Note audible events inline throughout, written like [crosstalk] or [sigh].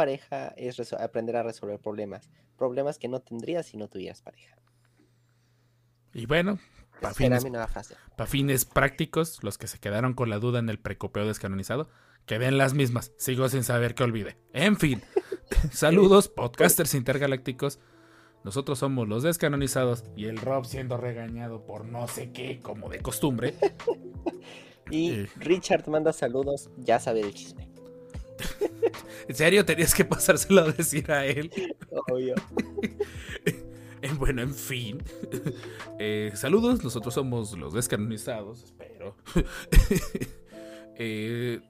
Pareja es aprender a resolver problemas. Problemas que no tendrías si no tuvieras pareja. Y bueno, para fines, pa' fines prácticos, los que se quedaron con la duda en el precopeo descanonizado, que den las mismas. Sigo sin saber qué olvide. En fin, [laughs] saludos, podcasters intergalácticos. Nosotros somos los descanonizados y el Rob siendo regañado por no sé qué, como de costumbre. [laughs] Y Eh. Richard manda saludos, ya sabe el chisme. [laughs] ¿En serio tenías que pasárselo a decir a él? Obvio. [laughs] Eh, Bueno, en fin. Eh, saludos, nosotros somos los descanonizados, espero. [laughs] Eh,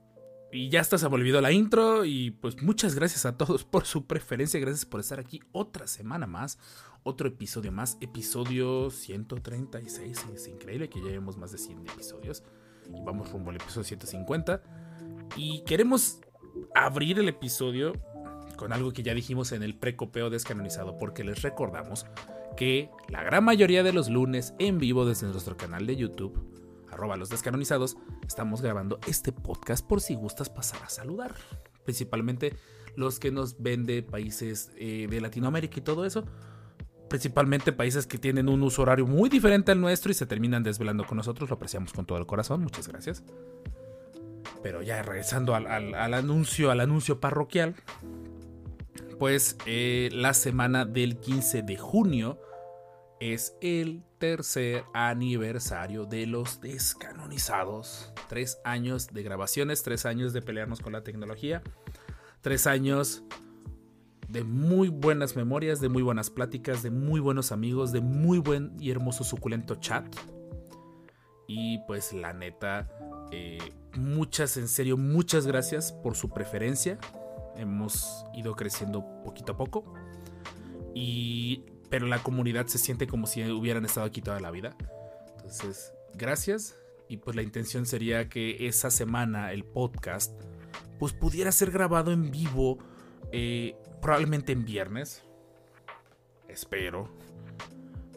y ya hasta se me olvidó la intro y pues muchas gracias a todos por su preferencia, gracias por estar aquí otra semana más, otro episodio más, episodio 136, es increíble que ya llevemos más de 100 episodios y vamos rumbo al episodio 150 y queremos abrir el episodio con algo que ya dijimos en el precopeo descanonizado, porque les recordamos que la gran mayoría de los lunes en vivo desde nuestro canal de YouTube, arroba los descanonizados, estamos grabando este podcast por si gustas pasar a saludar. Principalmente los que nos ven de países eh, de Latinoamérica y todo eso. Principalmente países que tienen un uso horario muy diferente al nuestro y se terminan desvelando con nosotros. Lo apreciamos con todo el corazón. Muchas gracias. Pero ya regresando al, anuncio, al anuncio parroquial, pues eh, la semana del 15 de junio es el tercer aniversario de los descanonizados. Tres años de grabaciones, tres años de pelearnos con la tecnología, tres años de muy buenas memorias, de muy buenas pláticas, de muy buenos amigos, de muy buen y hermoso suculento chat. Y pues la neta, eh, muchas, en serio, muchas gracias por su preferencia. Hemos ido creciendo poquito a poco. Y, pero la comunidad se siente como si hubieran estado aquí toda la vida. Entonces, gracias. Y pues la intención sería que esa semana el podcast pues pudiera ser grabado en vivo. eh, probablemente en viernes. Espero.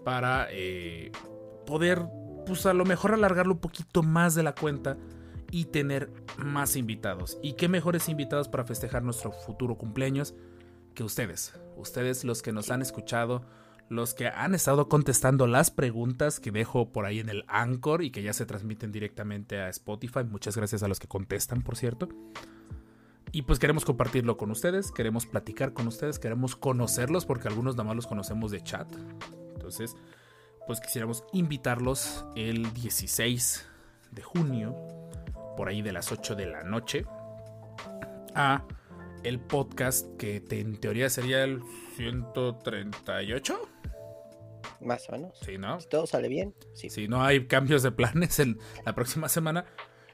Para eh, poder pues a lo mejor alargarlo un poquito más de la cuenta y tener más invitados. Y qué mejores invitados para festejar nuestro futuro cumpleaños que ustedes. Ustedes los que nos han escuchado, los que han estado contestando las preguntas que dejo por ahí en el Anchor y que ya se transmiten directamente a Spotify. Muchas gracias a los que contestan, por cierto. Y pues queremos compartirlo con ustedes, queremos platicar con ustedes, queremos conocerlos porque algunos nada más los conocemos de chat. Entonces, pues quisiéramos invitarlos el 16 de junio, por ahí de las 8 de la noche, a el podcast que te- en teoría sería el 138. Más o menos. Sí, ¿no? Si todo sale bien, sí. Si no hay cambios de planes en la próxima semana,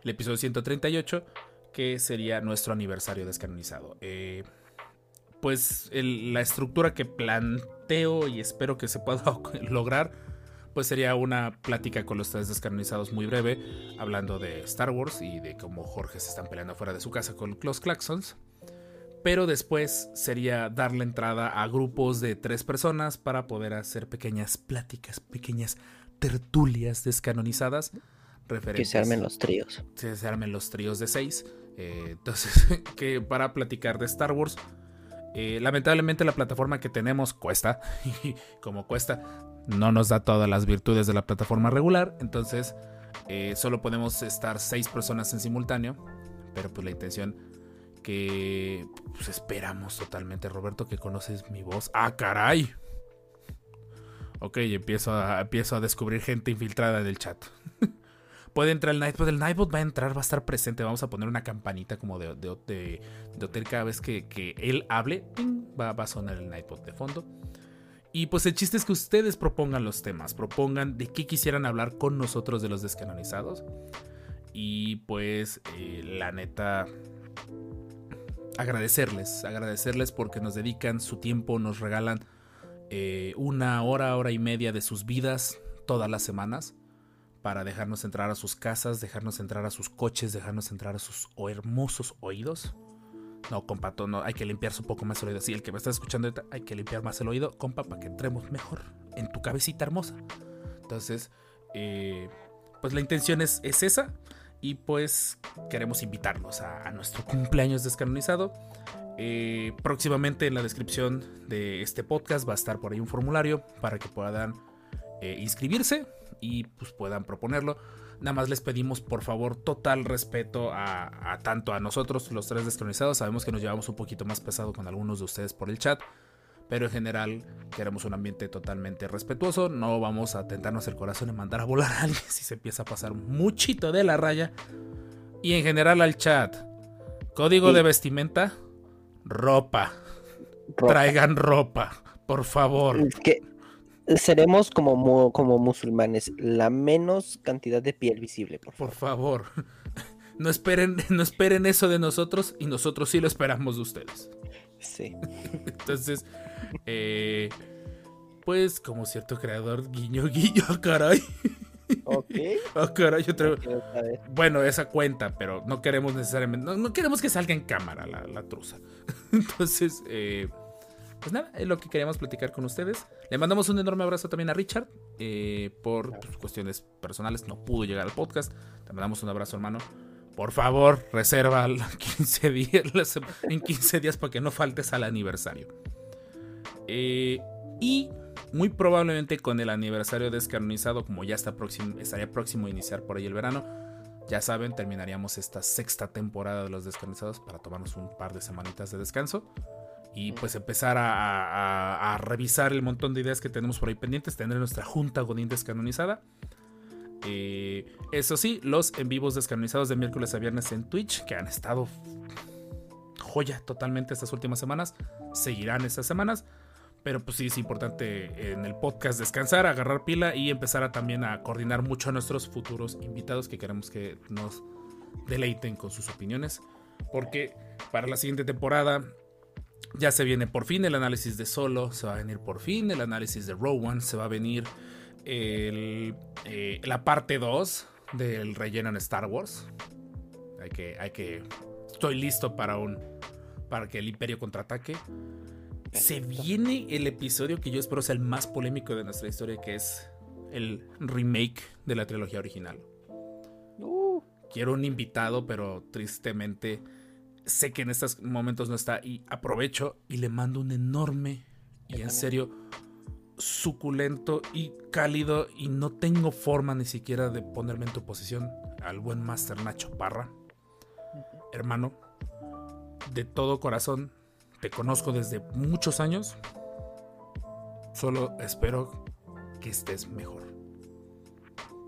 el episodio 138, que sería nuestro aniversario descanonizado. Eh, pues el- la estructura que planteo y espero que se pueda [laughs] lograr, pues sería una plática con los tres descanonizados muy breve, hablando de Star Wars y de cómo Jorge se están peleando fuera de su casa con los Claxons. Pero después sería darle entrada a grupos de tres personas para poder hacer pequeñas pláticas, pequeñas tertulias descanonizadas. Que se armen los tríos. se, se armen los tríos de seis. eh, entonces, [laughs] que para platicar de Star Wars. eh, lamentablemente la plataforma que tenemos cuesta. [laughs] Y como cuesta, no nos da todas las virtudes de la plataforma regular. Entonces, eh, solo podemos estar seis personas en simultáneo. Pero pues la intención que pues, esperamos totalmente, Roberto, que conoces mi voz. ¡Ah, caray! Ok, empiezo a, empiezo a descubrir gente infiltrada en el chat. [laughs] Puede entrar el Nightbot. El Nightbot va a entrar, va a estar presente. Vamos a poner una campanita como de, de, de- de hotel cada vez que, que él hable. Va, va a sonar el Nightbot de fondo. Y pues el chiste es que ustedes propongan los temas, propongan de qué quisieran hablar con nosotros de los descanonizados. Y pues eh, la neta, agradecerles, agradecerles porque nos dedican su tiempo, nos regalan eh, una hora, hora y media de sus vidas todas las semanas para dejarnos entrar a sus casas, dejarnos entrar a sus coches, dejarnos entrar a sus hermosos oídos. No, compa, no, hay que limpiarse un poco más el oído. Sí, el que me está escuchando hay que limpiar más el oído, compa, para que entremos mejor en tu cabecita hermosa. Entonces, eh, pues la intención es, es, esa. Y pues queremos invitarlos a, nuestro cumpleaños descanonizado. Eh, próximamente en la descripción de este podcast va a estar por ahí un formulario para que puedan eh, inscribirse y pues puedan proponerlo. Nada más les pedimos por favor total respeto a, tanto a nosotros, los tres descanonizados. Sabemos que nos llevamos un poquito más pesado con algunos de ustedes por el chat. Pero en general queremos un ambiente totalmente respetuoso. No vamos a tentarnos el corazón y mandar a volar a alguien [laughs] si se empieza a pasar muchito de la raya. Y en general al chat. Código de vestimenta. Ropa. Traigan ropa. Por favor. que seremos como, como musulmanes. La menos cantidad de piel visible. Por favor. Por favor. [laughs] No esperen, [laughs] no esperen eso de nosotros y nosotros sí lo esperamos de ustedes. Sí. [laughs] Entonces, eh, pues como cierto creador, guiño, guiño, caray. Ok. Ah, caray, otra Bueno, esa cuenta, pero no queremos necesariamente. No, queremos que salga en cámara la, la truza. Entonces, eh, pues nada, es lo que queríamos platicar con ustedes. Le mandamos un enorme abrazo también a Richard. Eh, por pues, cuestiones personales, no pudo llegar al podcast. Te mandamos un abrazo, hermano. Por favor, reserva 15 [laughs] días, en 15 días para que no faltes al aniversario. Eh, y muy probablemente con el aniversario descanonizado, como ya está próximo, estaría próximo a iniciar por ahí el verano, ya saben, terminaríamos esta sexta temporada de los descanonizados para tomarnos un par de semanitas de descanso y pues empezar a, revisar el montón de ideas que tenemos por ahí pendientes, tener nuestra junta Godín descanonizada. Eh, eso sí, los en vivos descanonizados de miércoles a viernes en Twitch, que han estado joya totalmente estas últimas semanas, seguirán estas semanas. Pero pues sí es importante en el podcast descansar, agarrar pila y empezar a también a coordinar mucho a nuestros futuros invitados que queremos que nos deleiten con sus opiniones. Porque para la siguiente temporada ya se viene por fin el análisis de Solo, se va a venir por fin el análisis de Rowan, se va a venir eh, la parte 2 del relleno en Star Wars. Hay que, hay que, estoy listo para un, para que el Imperio contraataque. Se viene el episodio que yo espero sea el más polémico de nuestra historia, que es el remake de la trilogía original. Uh. Quiero un invitado, pero tristemente sé que en estos momentos no está y aprovecho y le mando un enorme y en serio suculento y cálido y no tengo forma ni siquiera de ponerme en tu posición al buen Master Nacho Parra. Hermano, de todo corazón, te conozco desde muchos años. Solo espero que estés mejor.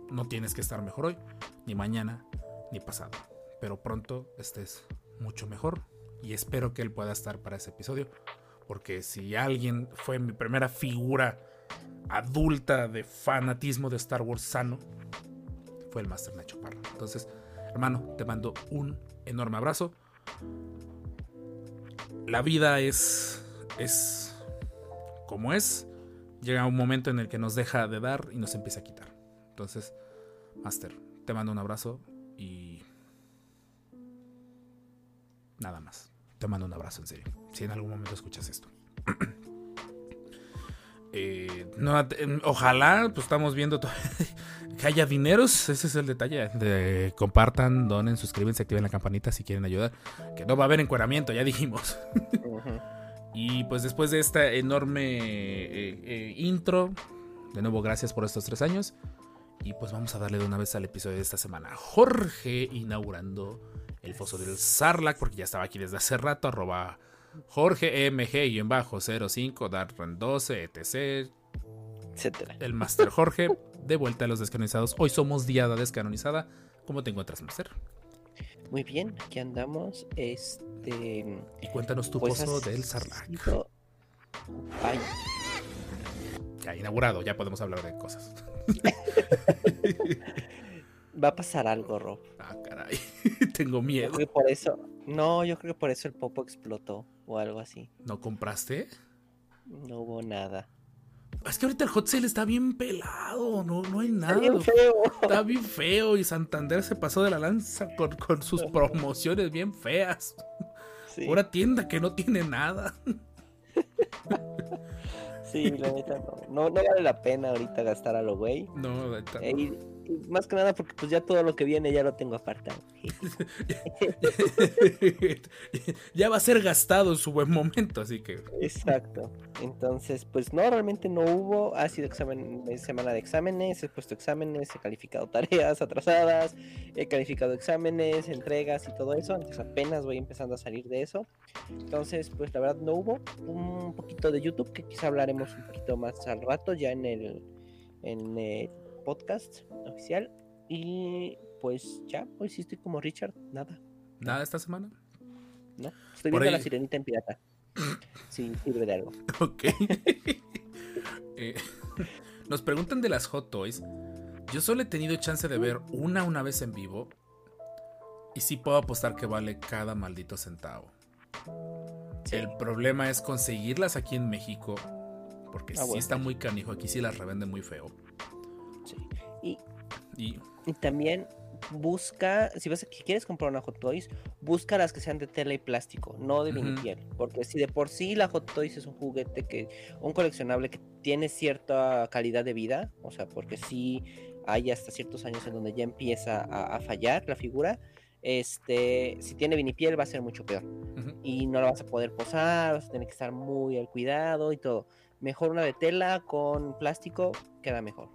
No tienes que estar mejor hoy, ni mañana, ni pasado. Pero pronto estés mucho mejor. Y espero que él pueda estar para ese episodio. Porque si alguien fue mi primera figura adulta de fanatismo de Star Wars sano, fue el Master Nacho Parra. Entonces, hermano, te mando un enorme abrazo la vida es, es como es. Llega un momento en el que nos deja de dar y nos empieza a quitar. Entonces, Master, te mando un abrazo y nada más. Te mando un abrazo en serio. Si en algún momento escuchas esto. [clears throat] Eh, ojalá, pues estamos viendo [laughs] que haya dineros. Ese es el detalle. De, compartan, donen, suscríbanse, activen la campanita si quieren ayudar. Que no va a haber encueramiento, ya dijimos. [laughs] y pues después de esta enorme eh, eh, intro, de nuevo gracias por estos tres años. Y pues vamos a darle de una vez al episodio de esta semana. Jorge inaugurando el foso del Sarlac, porque ya estaba aquí desde hace rato, arroba Jorge MG-05, Darren 12, etc. Etcétera. El Master Jorge, de vuelta a los descanonizados. Hoy somos Diada Descanonizada. ¿Cómo te encuentras, Master? Muy bien, aquí andamos. Este. Y cuéntanos tu pues pozo del Sarlac. Ay. Ya inaugurado, ya podemos hablar de cosas. [laughs] Va a pasar algo, Rob. Ah, caray. [laughs] Tengo miedo. por eso. No, yo creo que por eso el popo explotó o algo así. ¿No compraste? No hubo nada. Es que ahorita el hot sale está bien pelado, no, no hay nada. Está bien feo. Está bien feo y Santander se pasó de la lanza con, con sus [laughs] promociones bien feas. Sí, Una tienda que no tiene nada. [laughs] sí, la neta no. no. no vale la pena ahorita gastar a lo güey. No, ahorita más que nada porque pues ya todo lo que viene ya lo tengo apartado. [laughs] ya va a ser gastado en su buen momento, así que Exacto. Entonces, pues no, realmente no hubo. Ha sido examen, eh, semana de exámenes, he puesto exámenes, he calificado [laughs] tareas atrasadas, he calificado exámenes, entregas y todo eso. Entonces apenas voy empezando a salir de eso. Entonces, pues la verdad no hubo. Un poquito de YouTube, que quizá hablaremos un poquito más al rato, ya en el, en el podcast oficial. Y pues ya, hoy sí estoy como Richard, nada, nada esta semana. ¿no? Estoy Por viendo ahí- la sirenita en pirata. Sí, sirve de algo. [laughs] Ok. [laughs] Eh, nos preguntan de las Hot Toys. Yo solo he tenido chance de ver una una vez en vivo. Y sí puedo apostar que vale cada maldito centavo. Sí. El problema es conseguirlas aquí en México. Porque Ah, sí bueno. está muy canijo. Aquí sí las revenden muy feo. Sí. Y Y Y también busca, si vas si quieres comprar una Hot Toys, busca las que sean de tela y plástico, no de vinipiel. Porque si de por sí la Hot Toys es un juguete que, un coleccionable que tiene cierta calidad de vida, o sea, porque sí hay hasta ciertos años en donde ya empieza a, a fallar la figura. Este, si tiene vinipiel va a ser mucho peor. Y no la vas a poder posar, vas a tener que estar muy al cuidado y todo. Mejor una de tela con plástico, queda mejor.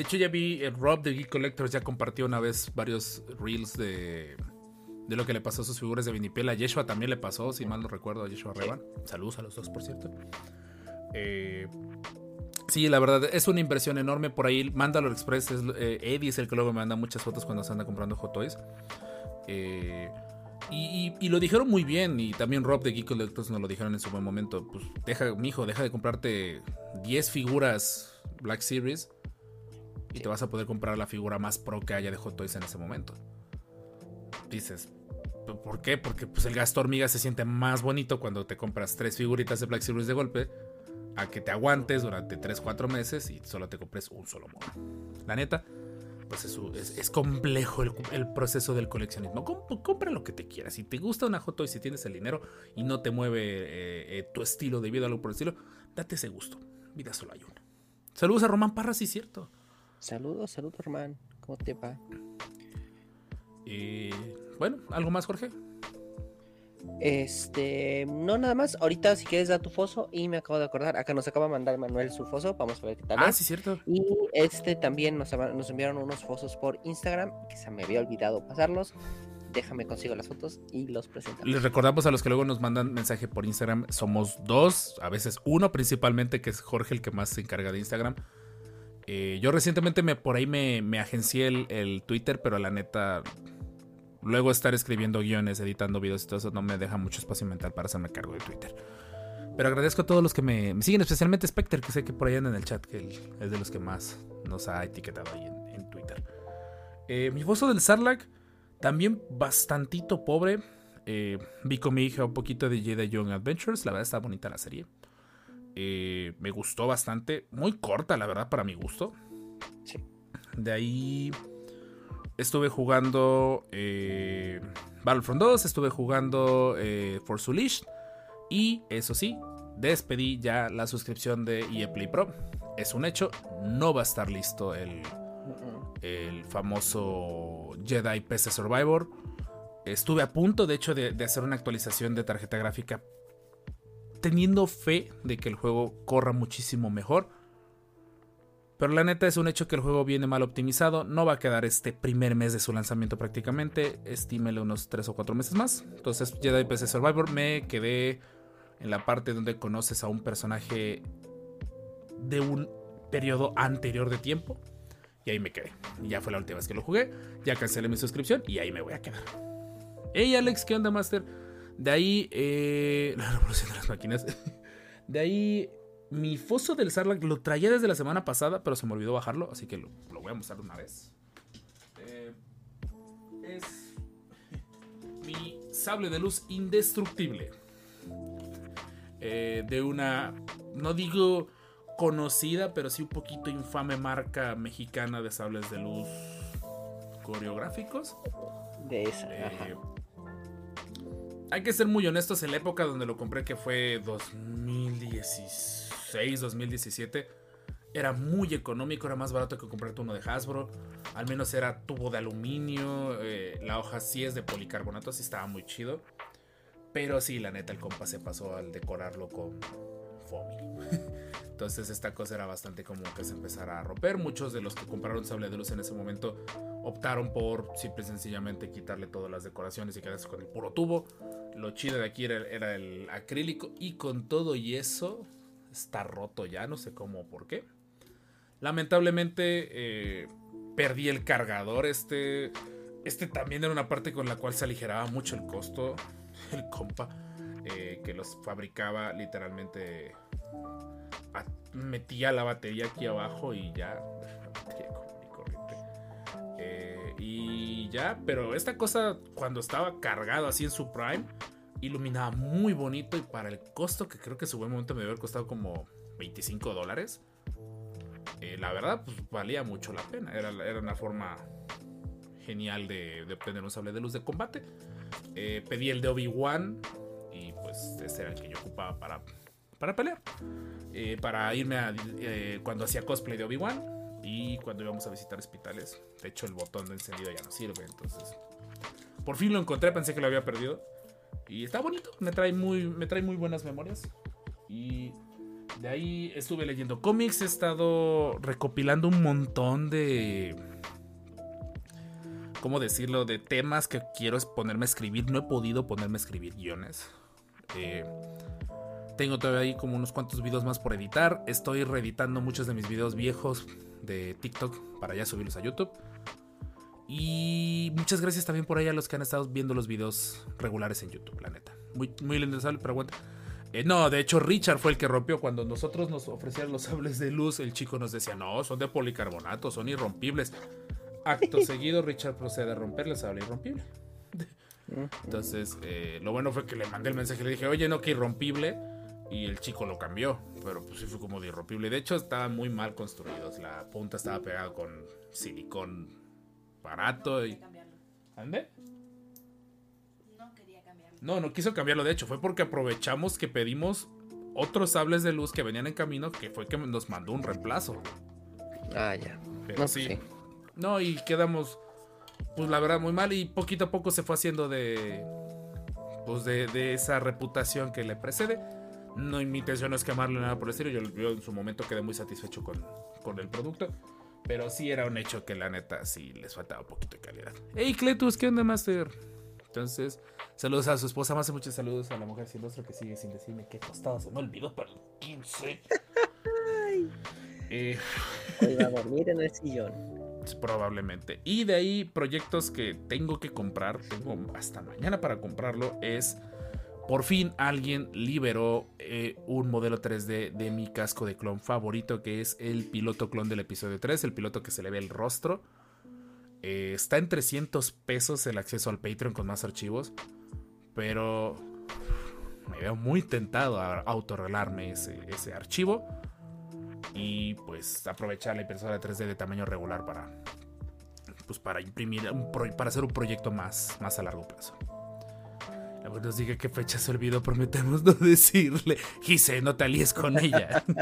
De hecho, ya vi el Rob de Geek Collectors ya compartió una vez varios reels de, de lo que le pasó a sus figuras de vinipiel. A Yeshua también le pasó, si mal no recuerdo, a Yeshua Revan. Saludos a los dos, por cierto. Eh, sí, la verdad, es una inversión enorme. Por ahí, Mándalo Express, es, eh, Eddie es el que luego me manda muchas fotos cuando se anda comprando Hot Toys. Eh, y lo dijeron muy bien, y también Rob de Geek Collectors nos lo dijeron en su buen momento. Pues deja, mijo, deja de comprarte 10 figuras Black Series y te vas a poder comprar la figura más pro que haya de Hot Toys en ese momento. Dices, "¿P- ¿por qué? Porque pues, el gasto hormiga se siente más bonito cuando te compras tres figuritas de Black Series de golpe a que te aguantes durante 3-4 meses y solo te compres un solo mono. La neta, pues es, es- es complejo el, el proceso del coleccionismo. Com- compra lo que te quieras. Si te gusta una Hot Toy, si tienes el dinero y no te mueve eh, eh, tu estilo de vida o algo por el estilo, date ese gusto. Vida solo hay una. Saludos a Román Parra, sí, cierto. Saludos, saludos, hermano. ¿Cómo te va? Y bueno, ¿algo más, Jorge? Este, no nada más. Ahorita, si quieres, da tu foso. Y me acabo de acordar, acá nos acaba de mandar Manuel su foso. Vamos a ver qué tal. Ah, es. sí, cierto. Y este también nos enviaron unos fosos por Instagram, que se me había olvidado pasarlos. Déjame consigo las fotos y los presentamos. Les recordamos a los que luego nos mandan mensaje por Instagram, somos dos, a veces uno principalmente, que es Jorge el que más se encarga de Instagram. Eh, yo recientemente me, por ahí me, agencié el, Twitter, pero la neta, luego estar escribiendo guiones, editando videos y todo eso no me deja mucho espacio mental para hacerme cargo de Twitter. Pero agradezco a todos los que me, siguen, especialmente Specter, que sé que por ahí anda en el chat, que es de los que más nos ha etiquetado ahí en, en Twitter. Eh, mi foso del Sarlacc, también bastantito pobre. Eh, vi con mi hija un poquito de Jedi Young Adventures. La verdad está bonita la serie. Eh, me gustó bastante. Muy corta, la verdad, para mi gusto. Sí. De ahí estuve jugando eh, Battlefront 2. Estuve jugando eh, Force Unleashed. Y eso sí, despedí ya la suscripción de EA Play Pro. Es un hecho, no va a estar listo el, el famoso Jedi PC Survivor. Estuve a punto, de hecho, de, de hacer una actualización de tarjeta gráfica, teniendo fe de que el juego corra muchísimo mejor. Pero la neta es un hecho que el juego viene mal optimizado. No va a quedar este primer mes de su lanzamiento prácticamente. Estímele unos 3 o 4 meses más. Entonces, Jedi PC Survivor me quedé en la parte donde conoces a un personaje de un periodo anterior de tiempo. Y ahí me quedé. Ya fue la última vez que lo jugué. Ya cancelé mi suscripción y ahí me voy a quedar. Hey Alex, ¿qué onda, Master? De ahí, eh, [laughs] la revolución de las máquinas. De ahí, mi foso del Sarlacc lo traía desde la semana pasada, pero se me olvidó bajarlo, así que lo, lo voy a mostrar de una vez. Eh, es mi sable de luz indestructible. Eh, de una, no digo conocida, pero sí un poquito infame marca mexicana de sables de luz coreográficos. De esa. Eh, ajá. Hay que ser muy honestos, en la época donde lo compré, que fue 2016, 2017, era muy económico, era más barato que comprarte uno de Hasbro. Al menos era tubo de aluminio, eh, la hoja sí es de policarbonato, así estaba muy chido. Pero sí, la neta, el compa se pasó al decorarlo con [laughs] Entonces esta cosa era bastante común que se empezara a romper. Muchos de los que compraron sable de luz en ese momento optaron por simple y sencillamente quitarle todas las decoraciones y quedarse con el puro tubo. Lo chido de aquí era, el acrílico y con todo y eso está roto ya, no sé cómo o por qué. Lamentablemente eh, perdí el cargador. Este, este también era una parte con la cual se aligeraba mucho el costo. [laughs] El compa eh, que los fabricaba literalmente metía la batería aquí abajo y ya. Eh, y ya, pero esta cosa cuando estaba cargado así en su prime iluminaba muy bonito y para el costo que creo que en su buen momento me debe haber costado como 25 dólares. eh, la verdad, pues valía mucho la pena. Era, era una forma genial de, de obtener un sable de luz de combate. Eh, pedí el de Obi-Wan y pues ese era el que yo ocupaba para, para pelear. Eh, para irme a eh, cuando hacía cosplay de Obi-Wan y cuando íbamos a visitar hospitales. De hecho, el botón de encendido ya no sirve, entonces. Por fin lo encontré, pensé que lo había perdido. Y está bonito, me trae muy, me trae muy buenas memorias. Y de ahí estuve leyendo cómics, he estado recopilando un montón de. ¿Cómo decirlo? De temas que quiero ponerme a escribir. No he podido ponerme a escribir guiones. Eh, tengo todavía ahí como unos cuantos videos más por editar. Estoy reeditando muchos de mis videos viejos de TikTok para ya subirlos a YouTube. Y muchas gracias también por ahí a los que han estado viendo los videos regulares en YouTube, la neta. Muy, muy lindo sable, pero aguanta. Eh, no, de hecho Richard fue el que rompió cuando nosotros nos ofrecían los sables de luz. El chico nos decía, no, son de policarbonato, son irrompibles. Acto [laughs] seguido, Richard procede a romper el sable irrompible. Entonces, eh, lo bueno fue que le mandé el mensaje y le dije, oye, no, que irrompible. Y el chico lo cambió, pero pues sí fue como de irrompible. De hecho, estaban muy mal construidos. La punta estaba pegada con silicón barato y... ¿Ande? No quería cambiarlo. No, no quiso cambiarlo. De hecho, fue porque aprovechamos que pedimos otros sables de luz que venían en camino, que fue que nos mandó un reemplazo. Ah, ya. Pero No, sí. sí. No, y quedamos, pues la verdad, muy mal. Y poquito a poco se fue haciendo de. Pues de, de esa reputación que le precede. No, mi intención no es quemarle nada por el estilo. Yo, yo en su momento quedé muy satisfecho con, con el producto. Pero sí era un hecho que la neta sí les faltaba un poquito de calidad. Hey, Cletus, ¿qué onda, Master? Entonces, saludos a su esposa. Más muchos saludos a la mujer sin rostro que sigue sin decirme qué costado. Se me olvidó para el 15. Eh, a dormir en el sillón. Probablemente. Y de ahí proyectos que tengo que comprar, tengo hasta mañana para comprarlo, es por fin alguien liberó eh, un modelo 3D de mi casco de clon favorito, que es el piloto clon del episodio 3, el piloto que se le ve el rostro. Eh, está en 300 pesos el acceso al Patreon con más archivos, pero me veo muy tentado a autorrelarme ese, archivo y pues aprovechar la impresora 3D de tamaño regular para pues para imprimir para hacer un proyecto más más a largo plazo. Luego nos diga qué fecha se olvidó, prometemos no [laughs] decirle. Gise, no te alíes con ella. [laughs]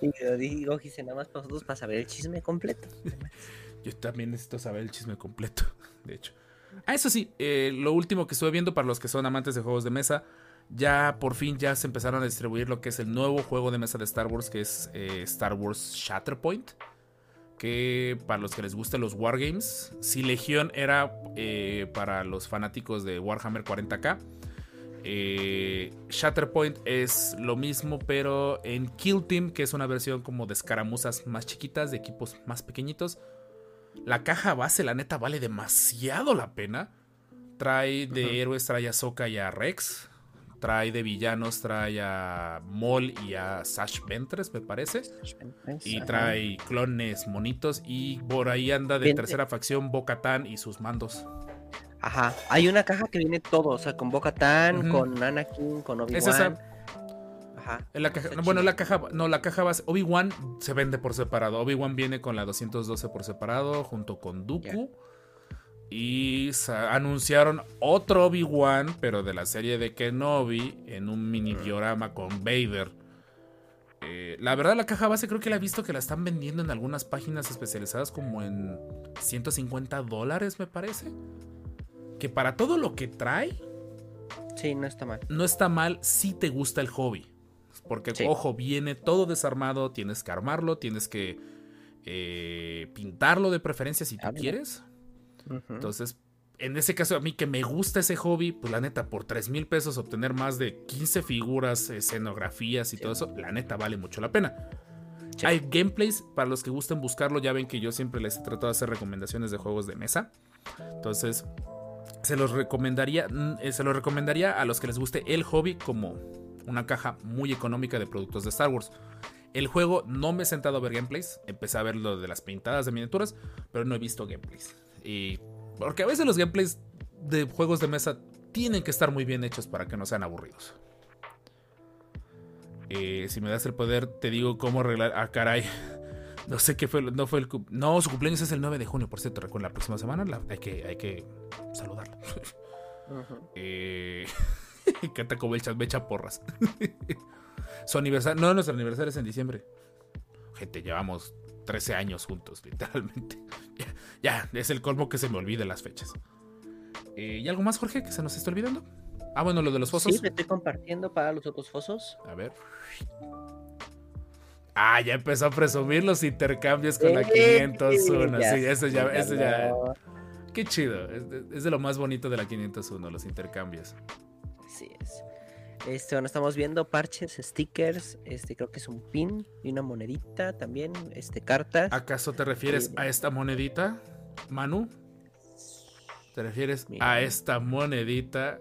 Y yo digo, Gise, nada más para nosotros para saber el chisme completo. Yo también necesito saber el chisme completo, de hecho. Ah, eso sí, eh, lo último que estuve viendo para los que son amantes de juegos de mesa, ya por fin ya se empezaron a distribuir lo que es el nuevo juego de mesa de Star Wars, que es eh, Star Wars Shatterpoint. Que para los que les gusten los Wargames, si Legión era eh, para los fanáticos de Warhammer 40k, eh, Shatterpoint es lo mismo, pero en Kill Team, que es una versión como de escaramuzas más chiquitas, de equipos más pequeñitos. La caja base, la neta, vale demasiado la pena. Trae de héroes, trae a Sokka y a Rex. Trae de villanos, trae a Maul y a Sash Ventress, me parece. Y Ajá. trae clones monitos. Y por ahí anda de tercera facción Bo-Katan y sus mandos. Ajá, hay una caja que viene todo, o sea, con Boca Tan, Ujú. con Anakin, con Es esa. Obi-Wan. Ajá. En la caja, no, bueno, la caja, no, la caja base, Obi-Wan se vende por separado. Obi-Wan viene con la 212 por separado, junto con Dooku. Y anunciaron otro Obi-Wan, pero de la serie de Kenobi, en un mini diorama con Vader. Eh, la verdad, la caja base creo que la he visto que la están vendiendo en algunas páginas especializadas como en 150 dólares, me parece. Que para todo lo que trae, Sí, no está mal. no está mal si te gusta el hobby. Porque, Sí. ojo, viene todo desarmado, tienes que armarlo, tienes que eh, pintarlo de preferencia si tú Ah, mira. Entonces, en ese caso, a mí que me gusta ese hobby, pues la neta, por 3 mil pesos obtener más de 15 figuras, escenografías y todo eso, la neta vale mucho la pena. Sí. Hay gameplays para los que gusten buscarlo. Ya ven que yo siempre les he tratado de hacer recomendaciones de juegos de mesa. Entonces, se los recomendaría, mm, eh, se los recomendaría a los que les guste el hobby como una caja muy económica de productos de Star Wars. El juego no me he sentado a ver gameplays. Empecé a ver lo de las pintadas de miniaturas, pero no he visto gameplays. Y porque a veces los gameplays de juegos de mesa tienen que estar muy bien hechos para que no sean aburridos. Eh, si me das el poder, te digo cómo arreglar. Ah, caray. [laughs] No sé qué fue. No fue el. No, su cumpleaños es el 9 de junio, por cierto. Recuerda, la próxima semana la- hay, que, hay que saludarla. Ujú. [laughs] Eh, [laughs] canta como me echa porras. Su aniversario. No, nuestro aniversario es en diciembre. Gente, llevamos 13 años juntos, [laughs] literalmente. Ya, [laughs] ya, es el colmo que se me olvide las fechas. Eh, ¿Y algo más, Jorge, que se nos está olvidando? Ah, bueno, lo de los fosos. Sí, me estoy compartiendo para los otros fosos. A ver. Ah, ya empezó a presumir los intercambios con la Eh, 501. ya Sí, eso ya, eso ya. Qué chido. Es de, es de lo más bonito de la 501, los intercambios. Así es. Este, bueno, estamos viendo parches, stickers, este, creo que es un pin y una monedita también, este, cartas. ¿Acaso te refieres a esta monedita, Manu? ¿Te refieres Mira. a esta monedita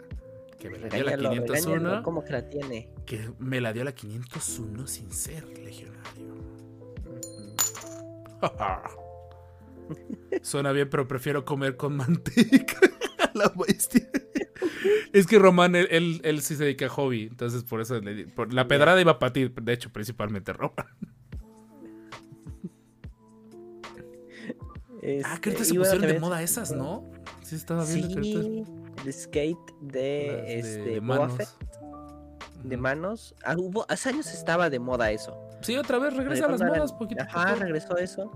que me la dio la Regáñalo, 501? regáñalo, ¿Cómo que la tiene? Que me la dio la 501 sin ser legionario. [laughs] Suena bien, pero prefiero comer con manteca. [laughs] la bestia. Es que Román, él, él, él sí se dedica a hobby, entonces por eso le di- por- la pedrada iba para ti, de hecho, principalmente Román. Ah, que ahorita Este, se pusieron de moda esas, ¿no? Sí, estaba viendo que Sí, el skate de, de- este, de Boba manos. Fett, de manos. Ah, hubo, hace años estaba de moda eso. Sí, otra vez regresa a las modas poquito Ajá, poco. regresó eso.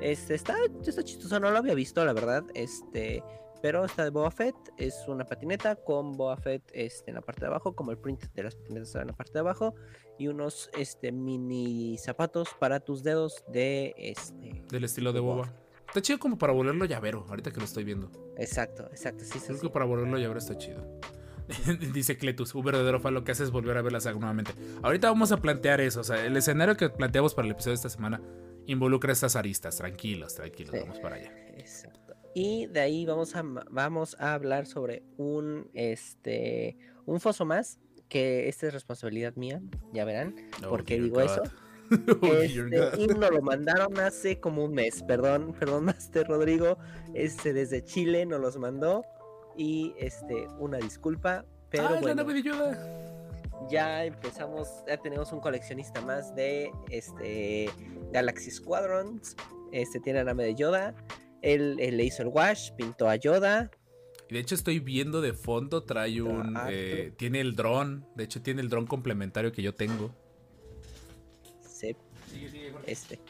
Este, está, está chistoso, no lo había visto, la verdad. Este, pero está de Boba Fett, es una patineta con Boba Fett este, en la parte de abajo, como el print de las patinetas en la parte de abajo, y unos este, mini zapatos para tus dedos de este. Del estilo de Boba boba. Está chido como para volverlo llavero, ahorita que lo estoy viendo. Exacto, exacto, sí, sí, Creo sí. que para volverlo llavero está chido. [laughs] Dice Cletus, un verdadero fan lo que hace es volver a ver la saga nuevamente. Ahorita vamos a plantear eso. O sea, el escenario que planteamos para el episodio de esta semana involucra estas aristas. Tranquilos, tranquilos, Sí. vamos para allá. Exacto. Y de ahí vamos a, vamos a hablar sobre un, este, un foso más, que esta es responsabilidad mía, ya verán. ¿Por qué dear digo God. eso? [laughs] Oh, dear Este, nos lo mandaron hace como un mes, perdón, [laughs] perdón, Master Rodrigo, este, desde Chile nos los mandó y este, una disculpa, pero bueno, nave de Yoda. ya empezamos, ya tenemos un coleccionista más de este Galaxy Squadrons, este tiene la nave de Yoda, él, él le hizo el wash, pintó a Yoda, Y de hecho estoy viendo de fondo, trae un... Eh, tiene el dron. De hecho tiene el dron complementario que yo tengo. se- este.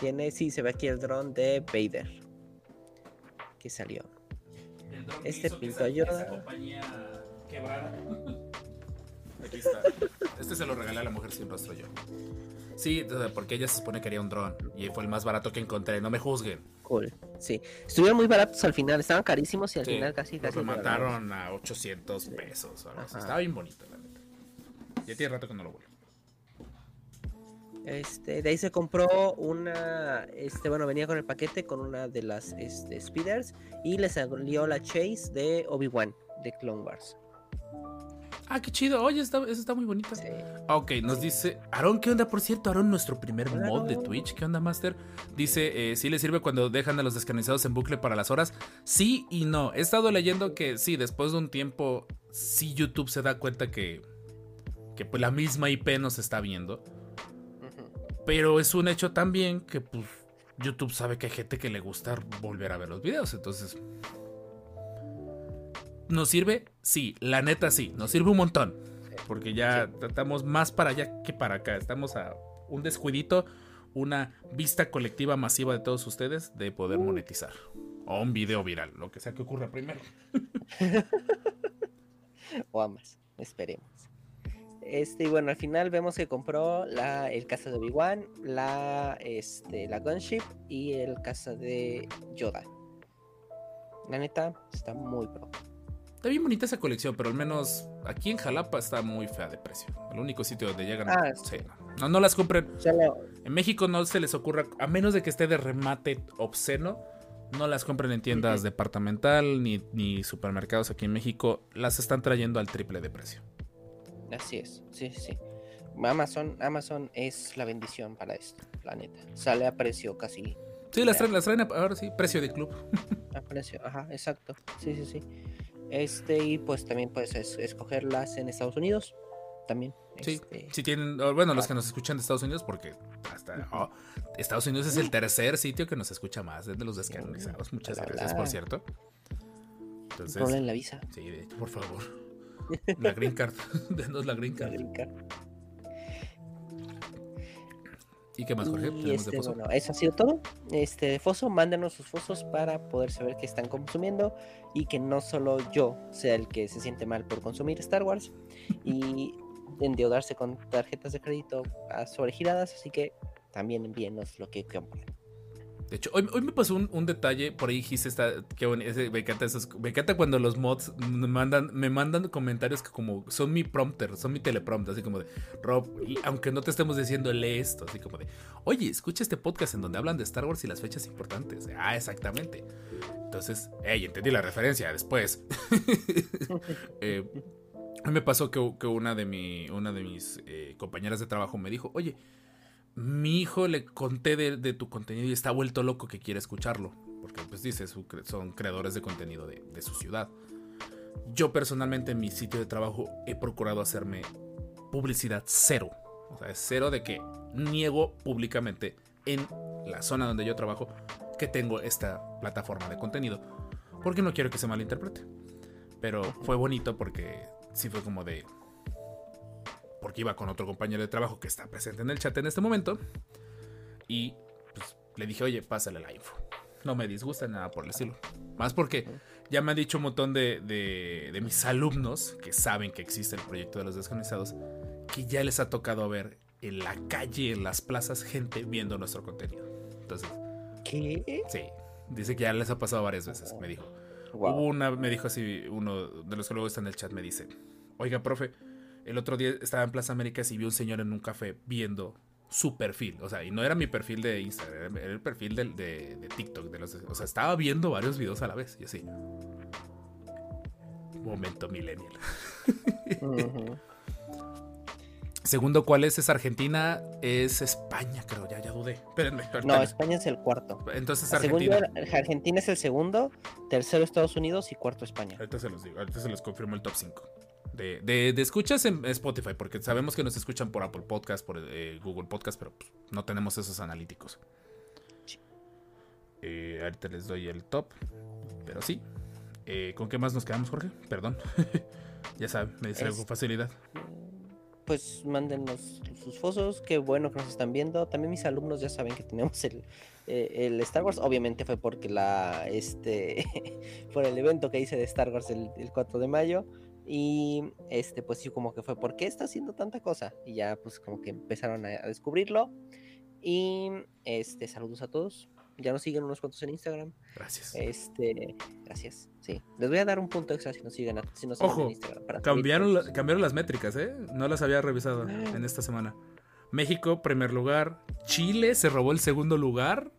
Tiene, sí, se ve aquí el dron de Vader. Que salió. Este pintó Yoda. Aquí está. Este se lo regalé a la mujer sin rostro yo. Sí, porque ella se supone que quería un dron. Y fue el más barato que encontré. No me juzguen. Cool. Sí. Estuvieron muy baratos al final. Estaban carísimos y al Sí, final casi casi. lo mataron a 800 pesos. o. Estaba bien bonito, la neta. Ya tiene rato que no lo vuelvo. Este, de ahí se compró una, este, bueno, venía con el paquete con una de las este, speeders y le salió la chase de Obi-Wan de Clone Wars. Ah, qué chido. Oye, está, eso está muy bonito. Sí. Ok, nos dice Aaron, ¿qué onda? Por cierto, Aaron, nuestro primer Hola, mod de. Twitch. ¿Qué onda, Master? Dice, eh, ¿sí le sirve cuando dejan a los descanonizados en bucle para las horas? Sí y no. He estado leyendo que sí, después de un tiempo, sí YouTube se da cuenta que, que pues, la misma IP nos está viendo. Pero es un hecho también que pues YouTube sabe que hay gente que le gusta volver a ver los videos. Entonces... ¿Nos sirve? Sí, la neta sí, nos sirve un montón. Porque ya estamos más para allá que para acá. Estamos a un descuidito, una vista colectiva masiva de todos ustedes de poder monetizar. O un video viral, lo que sea que ocurra primero. [laughs] O ambas, esperemos. Este, y bueno, al final vemos que compró la, el casa de Obi-Wan, la, este, la Gunship y el casa de Yoda. La neta, está muy pro. Está bien bonita esa colección, pero al menos aquí en Jalapa está muy fea de precio. El único sitio donde llegan. Ah, sí, no. no, no las compren. Solo, En México no se les ocurra, a menos de que esté de remate obsceno, no las compren en tiendas Ujú. departamental ni, ni supermercados aquí en México. Las están trayendo al triple de precio. así es, sí, sí. Amazon, Amazon es la bendición para esto, la neta. Sale a precio casi. Sí, las traen, las traen a- ahora sí, precio de club. [laughs] A precio, ajá, exacto. Sí, sí, sí. Este, y pues también puedes es- escogerlas en Estados Unidos. También. Sí, este, si tienen, bueno, los que nos escuchan de Estados Unidos, porque hasta oh, Estados Unidos es el tercer sitio que nos escucha más desde los descanonizados. Muchas la gracias, por cierto. Entonces, la visa. sí, de hecho, por favor. La green card, [laughs] denos la green la card. green card. ¿Y qué más, Jorge? Y ¿Tenemos de este, foso? bueno, eso ha sido todo. Este de Foso, mándenos sus fosos para poder saber qué están consumiendo y que no solo yo sea el que se siente mal por consumir Star Wars y endeudarse con tarjetas de crédito a sobregiradas, así que también envíenos lo que compren. De hecho, hoy, me pasó un, un detalle, por ahí dijiste, está, qué me, encanta esos- me encanta cuando los mods me mandan, me mandan comentarios que como son mi prompter, son mi teleprompter, así como de, Rob, aunque no te estemos diciendo, lee esto, así como de, oye, escucha este podcast en donde hablan de Star Wars y las fechas importantes. Ah, exactamente. Entonces, hey, entendí la referencia después. [laughs] Eh, me pasó que, que una de, mi, una de mis eh, compañeras de trabajo me dijo, oye, mi hijo le conté de, tu contenido y está vuelto loco que quiere escucharlo. Porque pues dice, son creadores de contenido de, de su ciudad. Yo personalmente en mi sitio de trabajo he procurado hacerme publicidad cero. O sea, es cero de que niego públicamente en la zona donde yo trabajo que tengo esta plataforma de contenido. Porque no quiero que se malinterprete. Pero fue bonito porque sí fue como de... Porque iba con otro compañero de trabajo que está presente en el chat en este momento. Y pues, le dije, oye, pásale la info. No me disgusta nada por el estilo. Más porque ya me han dicho un montón de, de- de mis alumnos que saben que existe el proyecto de los descanonizados. Que ya les ha tocado ver en la calle, en las plazas, gente viendo nuestro contenido. Entonces, ¿Qué? sí. Dice que ya les ha pasado varias veces, me dijo. Wow. Hubo una, me dijo así, uno de los que luego está en el chat me dice, oiga, profe, el otro día estaba en Plaza Américas y vi un señor en un café viendo su perfil. O sea, y no era mi perfil de Instagram, era el perfil de, de TikTok. De los, o sea, estaba viendo varios videos a la vez. Y así. Momento millennial. Segundo, ¿cuál es? Es Argentina, es España, creo, ya, ya dudé. Espérenme. No, España es el cuarto. Entonces yo, Argentina. Argentina es el segundo, tercero Estados Unidos y cuarto España. Ahorita se los digo, ahorita se los confirmo el top 5. De, de- de escuchas en Spotify, porque sabemos que nos escuchan por Apple Podcast, por eh, Google Podcast, pero pues, no tenemos esos analíticos. Eh, ahorita les doy el top, pero sí. Eh, ¿Con qué más nos quedamos, Jorge? Perdón. [laughs] ya saben, me distraigo con facilidad. Pues mándenos sus fotos, qué bueno que nos están viendo. También mis alumnos ya saben que tenemos el, eh, el Star Wars. Obviamente fue porque la este [laughs] por el evento que hice de Star Wars el, el 4 de mayo. Y este, pues sí, como que fue, ¿por qué está haciendo tanta cosa? Y ya pues como que empezaron a, a descubrirlo. Y este, saludos a todos. Ya nos siguen unos cuantos en Instagram. Gracias. Este, gracias. Sí, les voy a dar un punto extra si nos siguen, a- si nos siguen Ojo, en Instagram. para Cambiaron, la- cambiaron las métricas, ¿eh? No las había revisado en esta semana. México, primer lugar. Chile se robó el segundo lugar.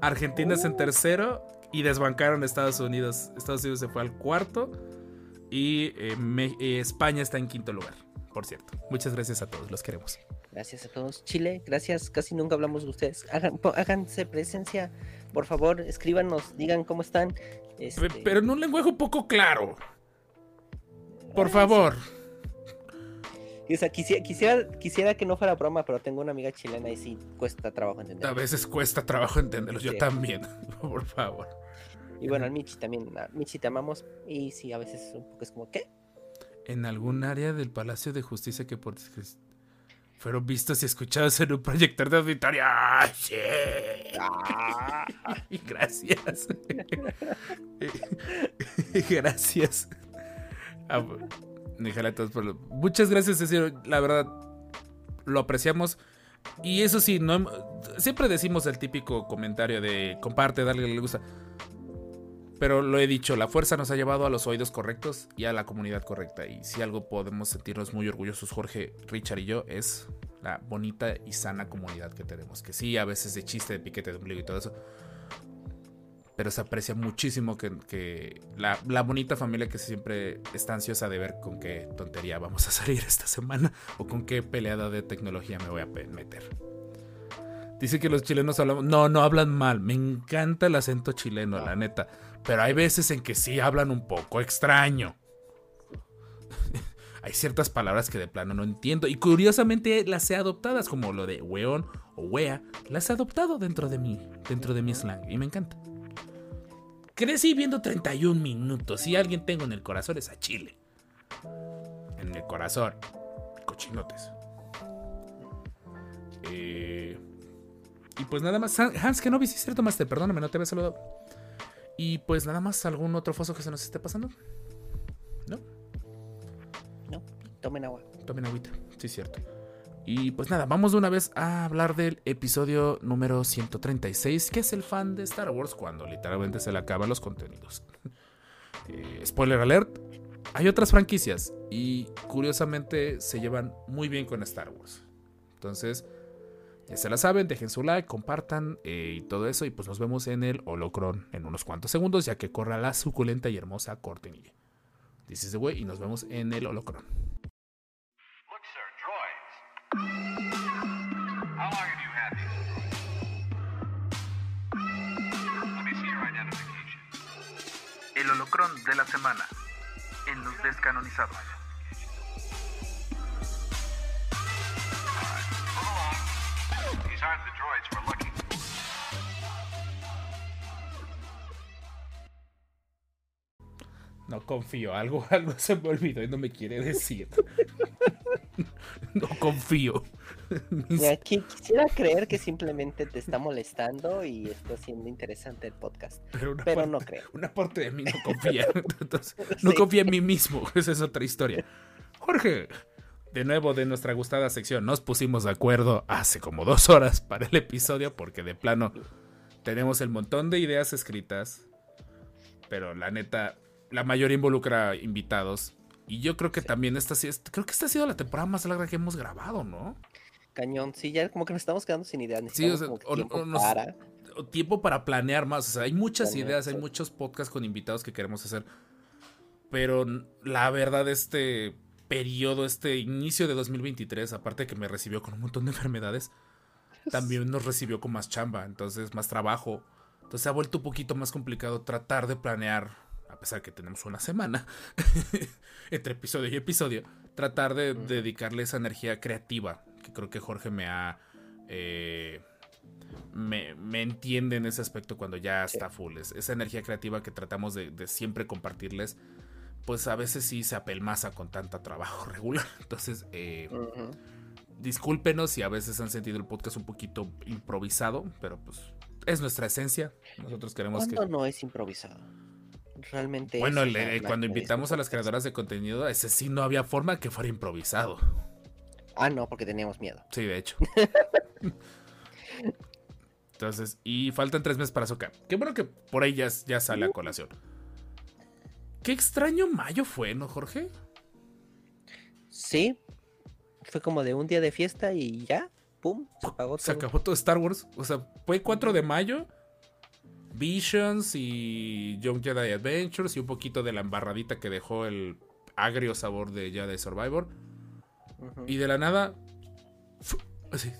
Argentina es en tercero. Y desbancaron a Estados Unidos. Estados Unidos se fue al cuarto. Y eh, Me- eh, España está en quinto lugar, por cierto. Muchas gracias a todos, los queremos. Gracias a todos. Chile, gracias. Casi nunca hablamos de ustedes. Hagan, háganse presencia. Por favor, escríbanos, digan cómo están. Este, Pero en un lenguaje un poco claro. Por favor. o sea, quisiera, quisiera, quisiera que no fuera broma, pero tengo una amiga chilena y sí cuesta trabajo entender. A veces cuesta trabajo entenderlos. Yo también. [laughs] Por favor. Y bueno, al Michi también. a Michi te amamos. Y sí, a veces un poco es como, ¿qué? En algún área del Palacio de Justicia que por... fueron vistos y escuchados en un proyector de auditorio. ¡Ay, sí! [laughs] Gracias. [laughs] gracias. Ah, déjala todos por lo- Muchas gracias, serio, La verdad, lo apreciamos. Y eso sí, no, siempre decimos el típico comentario de comparte, darle le gusta. Pero lo he dicho, la fuerza nos ha llevado a los oídos correctos y a la comunidad correcta. Y si algo podemos sentirnos muy orgullosos, Jorge, Richard y yo, es la bonita y sana comunidad que tenemos. Que sí, a veces de chiste, de piquete de ombligo y todo eso. Pero se aprecia muchísimo que, que la, la bonita familia que siempre está ansiosa de ver con qué tontería vamos a salir esta semana o con qué peleada de tecnología me voy a meter. Dice que los chilenos hablamos. No, no hablan mal. Me encanta el acento chileno, la neta. Pero hay veces en que sí hablan un poco extraño. [laughs] hay ciertas palabras que de plano no entiendo. Y curiosamente las he adoptadas, como lo de weón o wea. Las he adoptado dentro de mí, dentro de mi slang. Y me encanta. Crecí viendo 31 minutos. Si alguien tengo en el corazón es a Chile. En el corazón. Cochinotes. Eh, y pues nada más. Han- Hans Kenobi, sí es cierto, Master. Perdóname, no te había saludado. Y pues nada más, ¿algún otro foso que se nos esté pasando? ¿No? No, tomen agua. Tomen agüita. Sí, es cierto. Y pues nada, vamos de una vez a hablar del episodio número 136, que es el fan de Star Wars cuando literalmente se le acaban los contenidos. [laughs] Eh, spoiler alert, hay otras franquicias y curiosamente se llevan muy bien con Star Wars. Entonces, ya se la saben, dejen su like, compartan eh, y todo eso y pues nos vemos en el holocron en unos cuantos segundos ya que corra la suculenta y hermosa cortinilla. This is the way y nos vemos en el holocron. Look, sir, droids. How long have you had these? Let me see your identification. El holocron de la semana en los descanonizados. No confío, algo, [laughs] algo se me olvidó y no me quiere decir. no confío. Mira, quisiera creer que simplemente te está molestando y está siendo interesante el podcast. Pero, una, Pero parte, no creo. una parte de mí no confía. [laughs] Entonces, no Sí. confía en mí mismo. [laughs] Esa es otra historia. Jorge, de nuevo de nuestra gustada sección, nos pusimos de acuerdo hace como dos horas para el episodio porque de plano tenemos el montón de ideas escritas. Pero la neta, la mayoría involucra invitados. Y yo creo que también esta creo que esta ha sido la temporada más larga que hemos grabado, ¿no? Cañón, sí, ya como que nos estamos quedando sin ideas. Sí, o sea, como que o- tiempo o nos- para. tiempo para planear más. O sea, hay muchas Planear, ideas, hay muchos podcasts con invitados que queremos hacer. Pero la verdad, este periodo, este inicio de 2023, aparte que me recibió con un montón de enfermedades, también nos recibió con más chamba, entonces más trabajo. Entonces se ha vuelto un poquito más complicado tratar de planear, a pesar que tenemos una semana [laughs] entre episodio y episodio, tratar de dedicarle esa energía creativa, que creo que Jorge me ha... eh, me, me entiende en ese aspecto cuando ya está full. Es- esa energía creativa que tratamos de, de siempre compartirles, pues a veces sí se apelmaza con tanta trabajo [laughs] regular. Entonces, eh, discúlpenos si a veces han sentido el podcast un poquito improvisado, pero pues es nuestra esencia. Nosotros queremos que... ¿Cuándo no es improvisado? Realmente. Bueno, es la- eh, cuando invitamos a las creadoras de contenido, ese sí no había forma que fuera improvisado. Ah, no, porque teníamos miedo. Sí, de hecho. [laughs] Entonces, y faltan tres meses para Soca. Qué bueno que por ahí ya, ya sale a colación. Qué extraño mayo fue, ¿no, Jorge? Sí. Fue como de un día de fiesta y ya. Pum, se Se todo. acabó todo Star Wars. O sea, fue 4 de mayo. Visions y Young Jedi Adventures y un poquito de la embarradita que dejó el agrio sabor de Jedi Survivor. Y de la nada. así,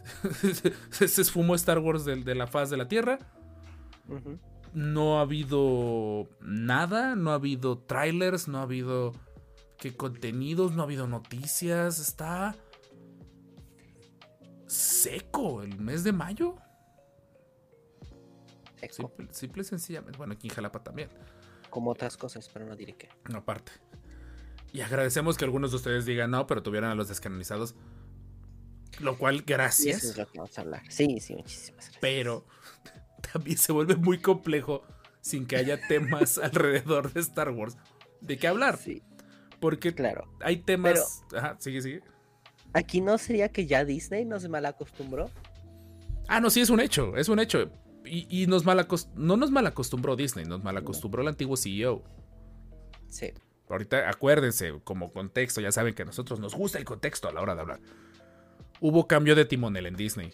[laughs] se esfumó Star Wars de, de la faz de la Tierra. Ujú. No ha habido nada, no ha habido trailers, no ha habido que contenidos, no ha habido noticias. Está seco el mes de mayo. Seco, Simple, simple y sencillamente. Bueno, aquí en Jalapa también. Como otras cosas, pero no diré qué. Aparte. Y agradecemos que algunos de ustedes digan no, pero tuvieran a los descanonizados. Lo cual, Y eso gracias. es lo que vamos a hablar. Sí, sí, muchísimas gracias. Pero también se vuelve muy complejo sin que haya temas [laughs] alrededor de Star Wars de qué hablar. Sí, Porque claro. hay temas. Ajá, sigue, sigue. Aquí no sería que ya Disney nos mal acostumbró. Ah, no, sí, es un hecho, es un hecho. Y, y nos no nos malacostumbró Disney, nos malacostumbró el antiguo CEO. Sí. Ahorita acuérdense, como contexto, ya saben que a nosotros nos gusta el contexto a la hora de hablar. Hubo cambio de timonel en Disney.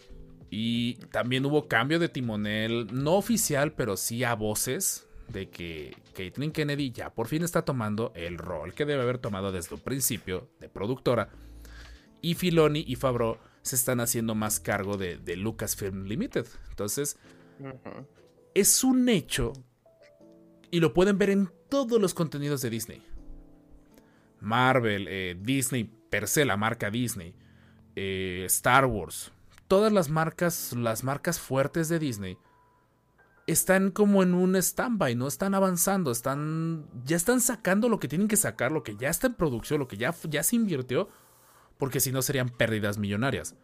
Y también hubo cambio de timonel, no oficial, pero sí a voces, de que Caitlyn Kennedy ya por fin está tomando el rol que debe haber tomado desde un principio de productora. Y Filoni y Favreau se están haciendo más cargo de, de Lucasfilm Limited. Entonces, es un hecho y lo pueden ver en todos los contenidos de Disney. Marvel, eh, Disney per se, la marca Disney, eh, Star Wars, todas las marcas, las marcas fuertes de Disney están como en un stand-by, no están avanzando, están ya están sacando lo que tienen que sacar, lo que ya está en producción, lo que ya, ya se invirtió, porque si no serían pérdidas millonarias.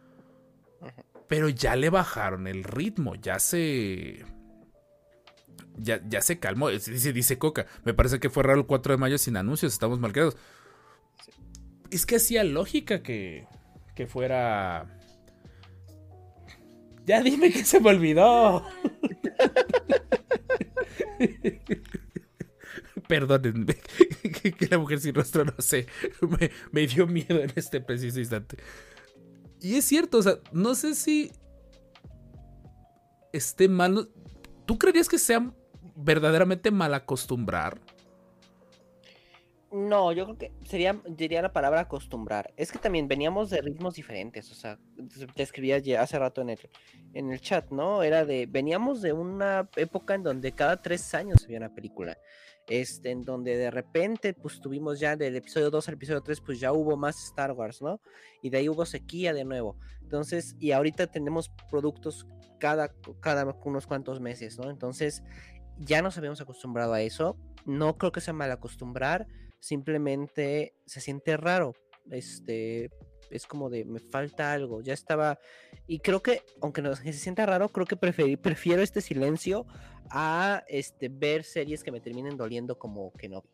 Pero ya le bajaron el ritmo, ya se ya, ya se calmó. Dice, dice Coca. Me parece que fue raro el 4 de mayo sin anuncios. Estamos mal creados. Es que hacía lógica que, que fuera. Ya dime que se me olvidó. Perdónenme. Que, la mujer sin rostro, no sé. Me, dio miedo en este preciso instante. Y es cierto, o sea, no sé si esté mal. ¿Tú creerías que sea verdaderamente mal acostumbrar? No, yo creo que sería, diría la palabra acostumbrar. Es que también veníamos de ritmos diferentes, o sea, te escribía hace rato en el, en el chat, ¿no? Era de, veníamos de una época en donde cada tres años había una película, este, en donde de repente, pues tuvimos ya del episodio 2 al episodio 3, pues ya hubo más Star Wars, ¿no? Y de ahí hubo sequía de nuevo. Entonces, y ahorita tenemos productos cada, cada unos cuantos meses, ¿no? Entonces, ya nos habíamos acostumbrado a eso. No creo que sea mal acostumbrar simplemente se siente raro. Este es como de me falta algo. Ya estaba. Y creo que, aunque no [laughs] se sienta raro, creo que prefiero este silencio a este ver series que me terminen doliendo como que no.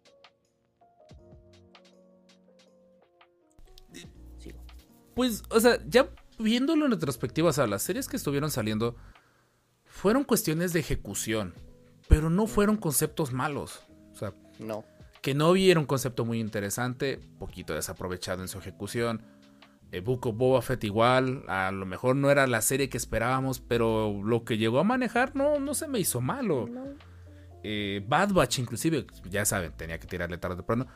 Sigo. Pues, o sea, ya viéndolo en retrospectiva, o sea, las series que estuvieron saliendo fueron cuestiones de ejecución, pero no fueron conceptos malos. O sea, No. que no era un concepto muy interesante, poquito desaprovechado en su ejecución. Eh, Book of Boba Fett igual, a lo mejor no era la serie que esperábamos, pero lo que llegó a manejar no, no se me hizo malo. Eh, Bad Batch inclusive, ya saben, tenía que tirarle tarde o temprano.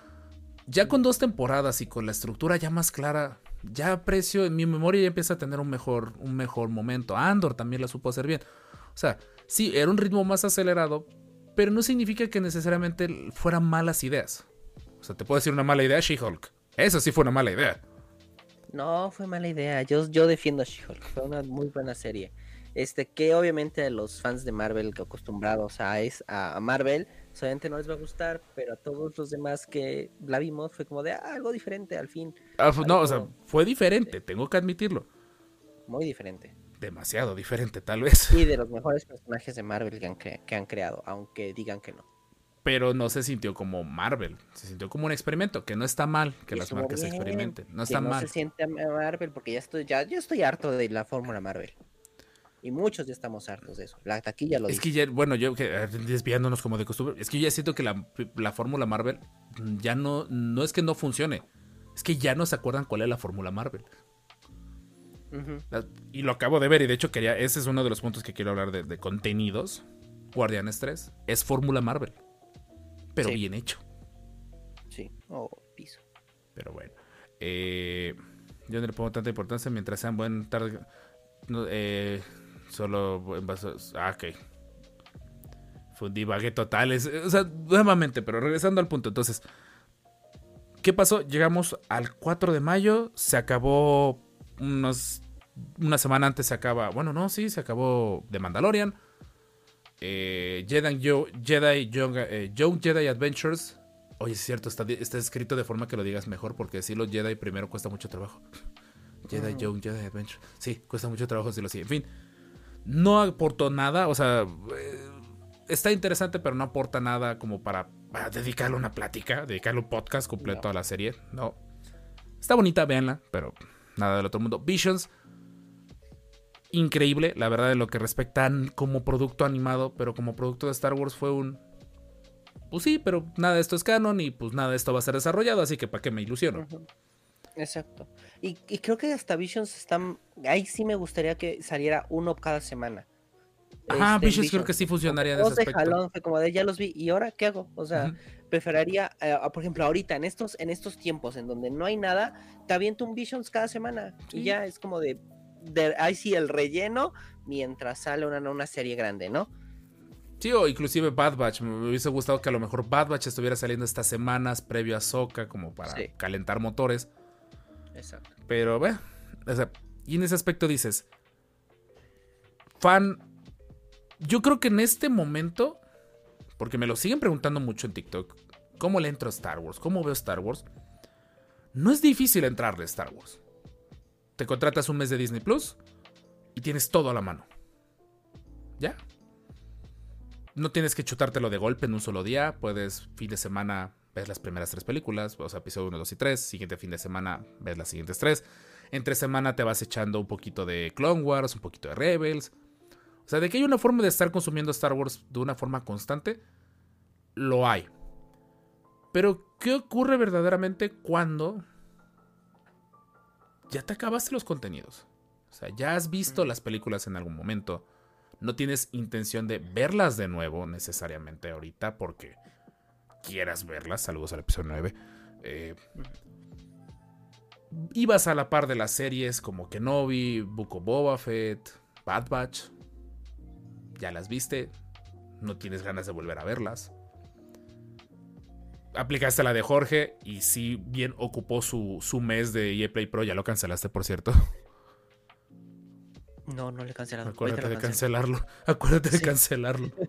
Ya con dos temporadas y con la estructura ya más clara, ya aprecio, en mi memoria ya empieza a tener un mejor, un mejor momento. Andor también la supo hacer bien. O sea, sí, era un ritmo más acelerado, pero no significa que necesariamente fueran malas ideas. O sea, te puedo decir una mala idea, She-Hulk. Eso sí fue una mala idea. No, fue mala idea. Yo, yo defiendo a She-Hulk. Fue una muy buena serie. Este, que obviamente a los fans de Marvel que acostumbrados a, es, a, Marvel, obviamente no les va a gustar, pero a todos los demás que la vimos fue como de "Ah, algo diferente al fin. Ah, no, o sea, fue diferente, tengo que admitirlo. Muy diferente. Demasiado diferente, tal vez. Y de los mejores personajes de Marvel que han, cre- que han creado, aunque digan que no. Pero no se sintió como Marvel. Se sintió como un experimento, que no está mal que Y las marcas bien, experimenten. No está no mal. se siente Marvel porque ya estoy, ya, yo estoy harto de la fórmula Marvel. Y muchos ya estamos hartos de eso. La taquilla lo Es dice. que ya, bueno, yo que, eh, desviándonos como de costumbre, es que yo ya siento que la, la fórmula Marvel mm, ya no, no es que no funcione, es que ya no se acuerdan cuál es la fórmula Marvel. La- y lo acabo de ver, y de hecho quería, ese es uno de los puntos que quiero hablar de, de contenidos. Guardianes 3 es fórmula Marvel. Pero Sí. bien hecho. Sí, o piso. Pero bueno. Eh, yo no le pongo tanta importancia mientras sean buen tarde. no, eh, solo en a- Ah, ok. Fue un divague total. es- o sea, nuevamente, pero regresando al punto. Entonces, ¿qué pasó? Llegamos al 4 de mayo. Se acabó unos. Una semana antes se acaba. Bueno, no, sí, se acabó The Mandalorian. Eh, Jedi, Yo- Jedi Young, eh, Young Jedi Adventures. Oye, es cierto, está, está escrito de forma que lo digas mejor, porque decirlo Jedi primero cuesta mucho trabajo. [laughs] Jedi Young Jedi Adventures. Sí, cuesta mucho trabajo decirlo así. En fin, no aportó nada, o sea, eh, está interesante, pero no aporta nada como para, para dedicarle una plática, dedicarle un podcast completo No. a la serie. No. Está bonita, véanla, pero nada del otro mundo. Visions increíble, la verdad, en lo que respecta a como producto animado, pero como producto de Star Wars fue un. Pues sí, pero nada de esto es canon y pues nada de esto va a ser desarrollado, así que para qué me ilusiono. Exacto. Y, y creo que hasta Visions están. Ahí sí me gustaría que saliera uno cada semana. Ajá, Este, Visions creo que sí funcionaría en ese de aspecto. jalón, fue como de ya los vi. ¿Y ahora qué hago? O sea, preferiría, eh, por ejemplo, ahorita, en estos, en estos tiempos en donde no hay nada, te aviento un Visions cada semana. Sí. Y ya es como de, de. Ahí sí el relleno mientras sale una, una serie grande, ¿no? Sí, o inclusive Bad Batch. Me hubiese gustado que a lo mejor Bad Batch estuviera saliendo estas semanas previo a Soca, como para Sí. calentar motores. Exacto. Pero, bueno, o sea, y en ese aspecto dices, fan, yo creo que en este momento, porque me lo siguen preguntando mucho en TikTok, ¿cómo le entro a Star Wars? ¿Cómo veo Star Wars? No es difícil entrarle a Star Wars. Te contratas un mes de Disney Plus y tienes todo a la mano. ¿Ya? No tienes que chutártelo de golpe en un solo día. Puedes fin de semana ver las primeras tres películas, o sea, episodio 1, 2 y 3. Siguiente fin de semana ves las siguientes tres. Entre semana te vas echando un poquito de Clone Wars, un poquito de Rebels. O sea, de que hay una forma de estar consumiendo Star Wars de una forma constante, lo hay. Pero, ¿qué ocurre verdaderamente cuando ya te acabaste los contenidos? O sea, ya has visto las películas en algún momento. No tienes intención de verlas de nuevo necesariamente ahorita porque quieras verlas. Saludos al episodio 9. Eh, ibas a la par de las series como Kenobi, Book of Boba Fett, Bad Batch. Ya las viste. No tienes ganas de volver a verlas. Aplicaste la de Jorge y si bien ocupó su, su mes de EA Play Pro, ya lo cancelaste, por cierto. No, no le he cancelado. Acuérdate de cancelarlo. [laughs] Acuérdate de cancelarlo. [laughs]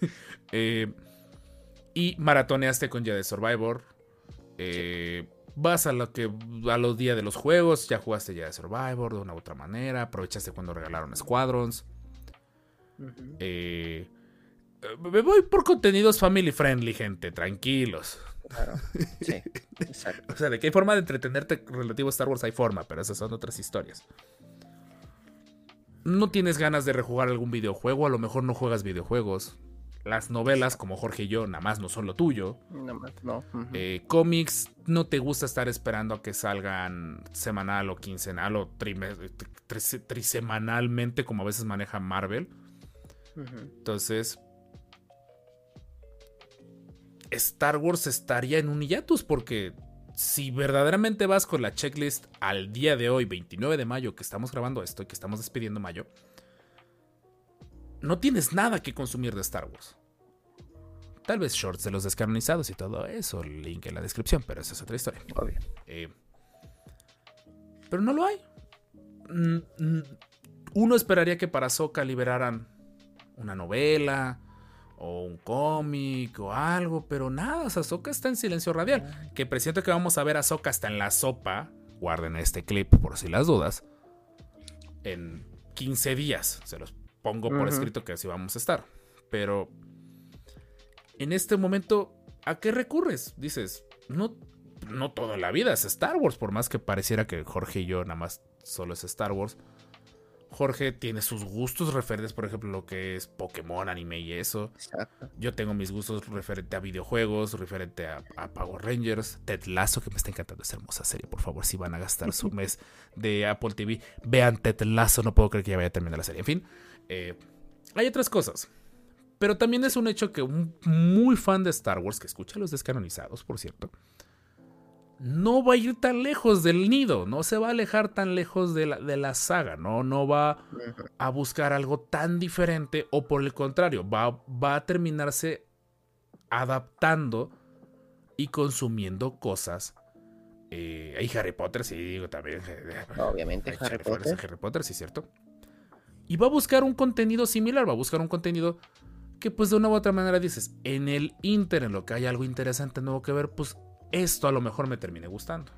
[laughs] Eh, y maratoneaste con Jedi Survivor. Eh, Vas a lo que a los días de los juegos. Ya jugaste Jedi Survivor de una u otra manera. Aprovechaste cuando regalaron Squadrons. Eh, me voy por contenidos family friendly, gente. Tranquilos. Claro. Sí, exacto. [laughs] O sea, de qué forma de entretenerte relativo a Star Wars hay forma, pero esas son otras historias. No tienes ganas de rejugar algún videojuego, a lo mejor no juegas videojuegos. Las novelas, como Jorge y yo, nada más no son lo tuyo. Nada más, no. Eh, cómics, no te gusta estar esperando a que salgan semanal o quincenal o trime- tri- trisemanalmente, como a veces maneja Marvel. Entonces, Star Wars estaría en un hiatus porque si verdaderamente vas con la checklist al día de hoy, 29 de mayo, que estamos grabando esto y que estamos despidiendo mayo, no tienes nada que consumir de Star Wars. Tal vez shorts de los descanonizados y todo eso, link en la descripción, pero esa es otra historia. Obvio. Eh, pero no lo hay. Mm, mm, Uno esperaría que para Soca liberaran una novela o un cómic o algo, pero nada, o sea, Ahsoka está en silencio radial. Que presiento que vamos a ver a Soca hasta en la sopa. Guarden este clip por si las dudas. En 15 días. Se los pongo por escrito que así vamos a estar. Pero en este momento, ¿a qué recurres? Dices, no, no toda la vida es Star Wars, por más que pareciera que Jorge y yo nada más solo es Star Wars. Jorge tiene sus gustos referentes, por ejemplo, lo que es Pokémon, anime y eso. Exacto. Yo tengo mis gustos referente a videojuegos, referente a, a Power Rangers, Ted Lasso, que me está encantando esa hermosa serie. Por favor, si van a gastar su [laughs] mes de Apple TV, vean Ted Lasso. No puedo creer que ya vaya a terminar la serie. En fin, eh, hay otras cosas. Pero también es un hecho que un muy fan de Star Wars, que escucha los descanonizados, por cierto, no va a ir tan lejos del nido, no se va a alejar tan lejos de la, de la saga, ¿no? no va a buscar algo tan diferente o por el contrario, va, va a terminarse adaptando y consumiendo cosas. Eh, hay Harry Potter, sí, digo también. eh, Obviamente, hay Harry Potter, Potter. Harry Potter, sí, cierto. Y va a buscar un contenido similar, va a buscar un contenido que pues de una u otra manera dices, en el Inter, en lo que hay algo interesante nuevo que ver, pues esto a lo mejor me termine gustando.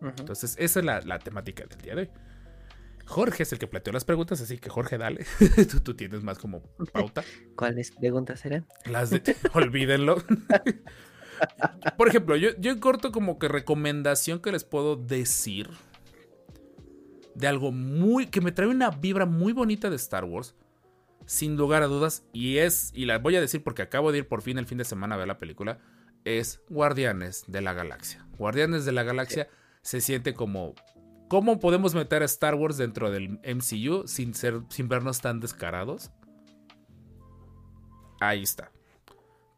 Entonces, esa es la, la temática del día de hoy. Jorge es el que planteó las preguntas, así que Jorge, dale. [laughs] tú, tú tienes más como pauta. [laughs] ¿Cuáles preguntas eran? Las de. [laughs] Olvídenlo. Por ejemplo, yo, yo en corto, como que recomendación que les puedo decir de algo muy. que me trae una vibra muy bonita de Star Wars. Sin lugar a dudas. Y es. Y la voy a decir porque acabo de ir por fin el fin de semana a ver la película. Es Guardianes de la Galaxia. Guardianes de la Galaxia se siente como. ¿Cómo podemos meter a Star Wars dentro del MCU sin, ser, sin vernos tan descarados? Ahí está.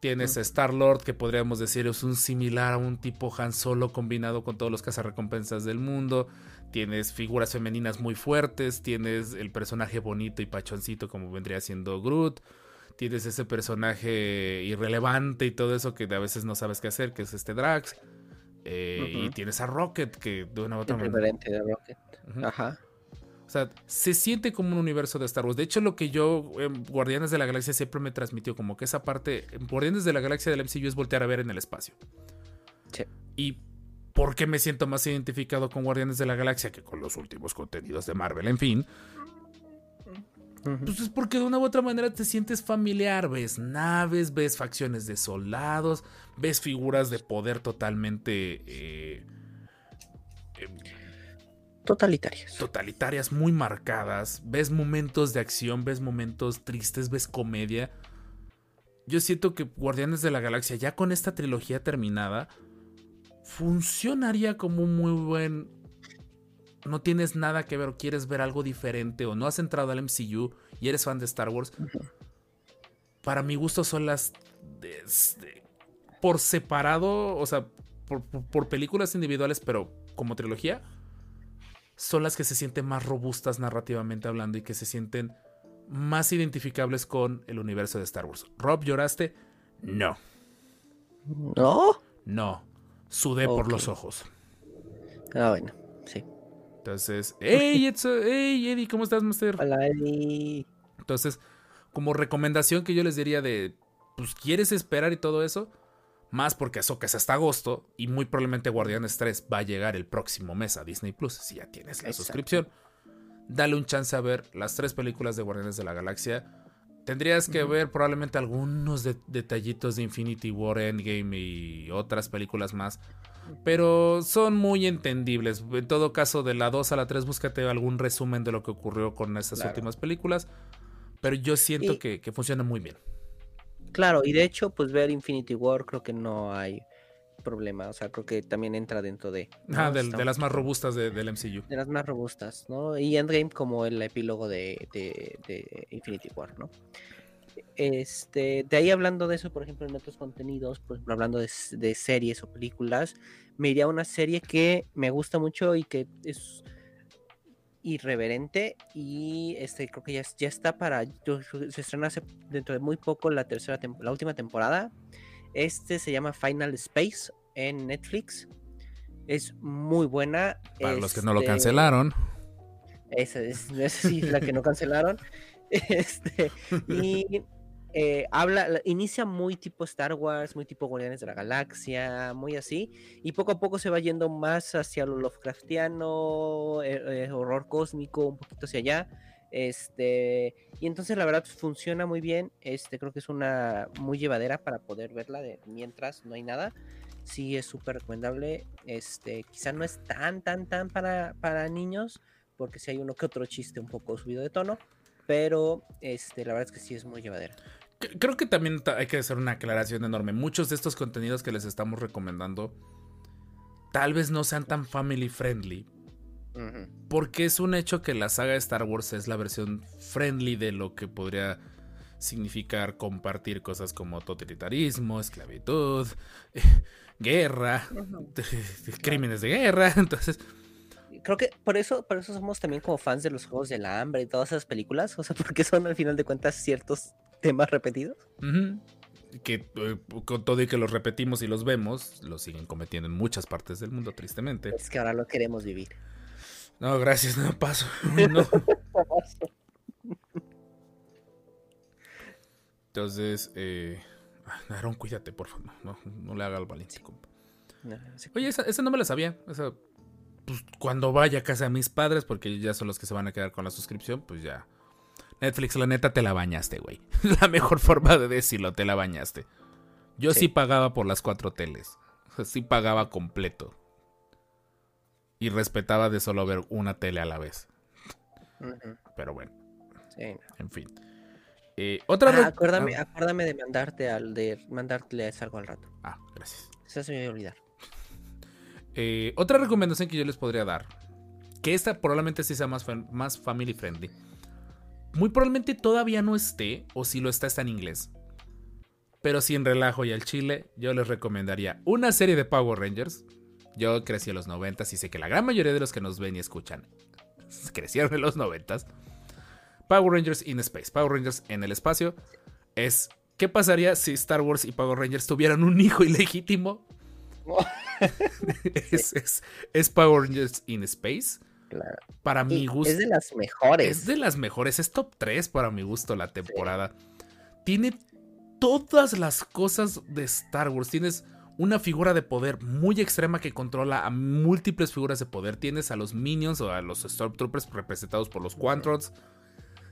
Tienes a Star Lord, que podríamos decir es un similar a un tipo Han Solo combinado con todos los cazarrecompensas del mundo. Tienes figuras femeninas muy fuertes. Tienes el personaje bonito y pachoncito, como vendría siendo Groot. Tienes ese personaje irrelevante y todo eso que a veces no sabes qué hacer, que es este Drax. Eh, Y tienes a Rocket, que de una u otra manera. de Rocket. Ajá. O sea, se siente como un universo de Star Wars. De hecho, lo que yo, en Guardianes de la Galaxia, siempre me transmitió como que esa parte, en Guardianes de la Galaxia del MCU es voltear a ver en el espacio. Sí. Y ¿por qué me siento más identificado con Guardianes de la Galaxia que con los últimos contenidos de Marvel? En fin, Pues es porque de una u otra manera te sientes familiar. Ves naves, ves facciones de soldados, ves figuras de poder totalmente... eh, Totalitarios. totalitarias muy marcadas, ves momentos de acción, ves momentos tristes, ves comedia. Yo siento que Guardianes de la Galaxia, ya con esta trilogía terminada, funcionaría como un muy buen... No tienes nada que ver o quieres ver algo diferente o no has entrado al MCU y eres fan de Star Wars. Para mi gusto son las... de- de- por separado, o sea, por- por- por películas individuales, pero como trilogía, son las que se sienten más robustas narrativamente hablando y que se sienten más identificables con el universo de Star Wars. Rob, ¿lloraste? No, ¿No? no. Sudé por los ojos. Ah, bueno. Sí. Entonces, hey, Edson, hey, Eddie, ¿cómo estás, Master? Hola, Eddie. Entonces, como recomendación que yo les diría de, pues, ¿quieres esperar y todo eso? Más porque Ahsoka es hasta agosto y muy probablemente Guardianes 3 va a llegar el próximo mes a Disney Plus, si ya tienes la Exacto. suscripción. Dale un chance a ver las tres películas de Guardianes de la Galaxia. Tendrías que ver probablemente algunos de- detallitos de Infinity War, Endgame y otras películas más. Pero son muy entendibles. En todo caso, de la 2 a la 3, búscate algún resumen de lo que ocurrió con esas Claro. últimas películas. Pero yo siento Y- que, que funciona muy bien. Claro, y de hecho, pues ver Infinity War creo que no hay problema. O sea, creo que también entra dentro de. ¿no? Ah, del- de las más robustas de- del MCU. De las más robustas, ¿no? Y Endgame como el epílogo de Infinity War, ¿no? Este, de ahí hablando de eso, por ejemplo, en otros contenidos, por ejemplo, hablando de, series o películas, me iría a una serie que me gusta mucho y que es irreverente y este creo que ya, ya está para se estrena hace- dentro de muy poco la tercera la última temporada este se llama Final Space en Netflix es muy buena Para los que no lo este, cancelaron. esa es, esa sí es la que no cancelaron. [laughs] [laughs] Este, y eh, habla, la- inicia muy tipo Star Wars, muy tipo Guardianes de la Galaxia, muy así. Y poco a poco se va yendo más hacia lo Lovecraftiano, eh, eh, horror cósmico, un poquito hacia allá. Este, y entonces la verdad funciona muy bien. Este, creo que es una muy llevadera para poder verla de mientras no hay nada. Sí, es súper recomendable. Este, quizá no es tan, tan, tan para, para niños, porque si hay uno que otro chiste un poco subido de tono, pero este, la verdad es que sí es muy llevadera. Creo que también ta- hay que hacer una aclaración enorme. Muchos de estos contenidos que les estamos recomendando tal vez no sean tan family friendly. Porque es un hecho que la saga de Star Wars es la versión friendly de lo que podría significar compartir cosas como totalitarismo, esclavitud, [laughs] guerra, [laughs] crímenes de guerra. [laughs] Entonces, Creo que por eso, por eso somos también como fans de los juegos del hambre y todas esas películas. O sea, [laughs] porque son al final de cuentas ciertos temas repetidos. que eh, con todo y que los repetimos y los vemos, los siguen cometiendo en muchas partes del mundo, tristemente. Es que ahora lo queremos vivir. No, gracias, no paso. [laughs] [laughs] No. Entonces, eh, Aaron, cuídate, por favor. No, no le haga al Valencia, compa. Oye, esa, esa no me la sabía. Esa, pues, cuando vaya a casa de mis padres, porque ya son los que se van a quedar con la suscripción, pues ya. Netflix, la neta, te la bañaste, güey. [laughs] La mejor forma de decirlo, te la bañaste. Yo sí, Sí. pagaba por las cuatro teles. O sea, sí pagaba completo. Y respetaba de solo ver una tele a la vez. Pero bueno, sí, no. en fin. Eh, otra Ah, acuérdame, ah, acuérdame de mandarte al de mandarles algo al rato. ah, gracias. Eso se me iba a olvidar. Eh, otra recomendación que yo les podría dar, que esta probablemente sí sea más, más family friendly. Muy probablemente todavía no esté, o si lo está, está en inglés. Pero sin relajo y al chile, yo les recomendaría una serie de Power Rangers. Yo crecí en los 90 y sé que la gran mayoría de los que nos ven y escuchan [laughs] crecieron en los 90 Power Rangers in Space, Power Rangers en el espacio, es ¿qué pasaría si Star Wars y Power Rangers tuvieran un hijo ilegítimo? [laughs] es, es- es Power Rangers in Space. Claro. Para mi gusto. es de las mejores. Es de las mejores, es top 3 para mi gusto la temporada. Tiene todas las cosas de Star Wars. Tienes una figura de poder muy extrema que controla a múltiples figuras de poder. Tienes a los Minions o a los Stormtroopers representados por los Quantrons.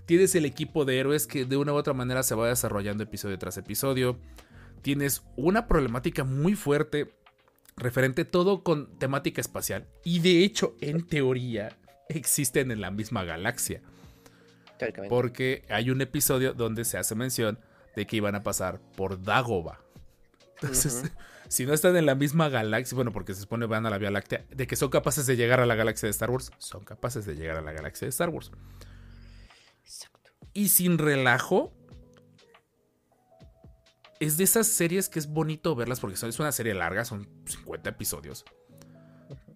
Tienes el equipo de héroes que de una u otra manera se va desarrollando episodio tras episodio. Tienes una problemática muy fuerte referente todo con temática espacial. Y de hecho, en teoría, existen en la misma galaxia. Porque hay un episodio donde se hace mención de que iban a pasar por Dagoba. Entonces, [laughs] si no están en la misma galaxia, bueno, porque se supone van a la Vía Láctea, de que son capaces de llegar a la galaxia de Star Wars, son capaces de llegar a la galaxia de Star Wars. Exacto. Y sin relajo, es de esas series que es bonito verlas porque son, es una serie larga, son 50 episodios.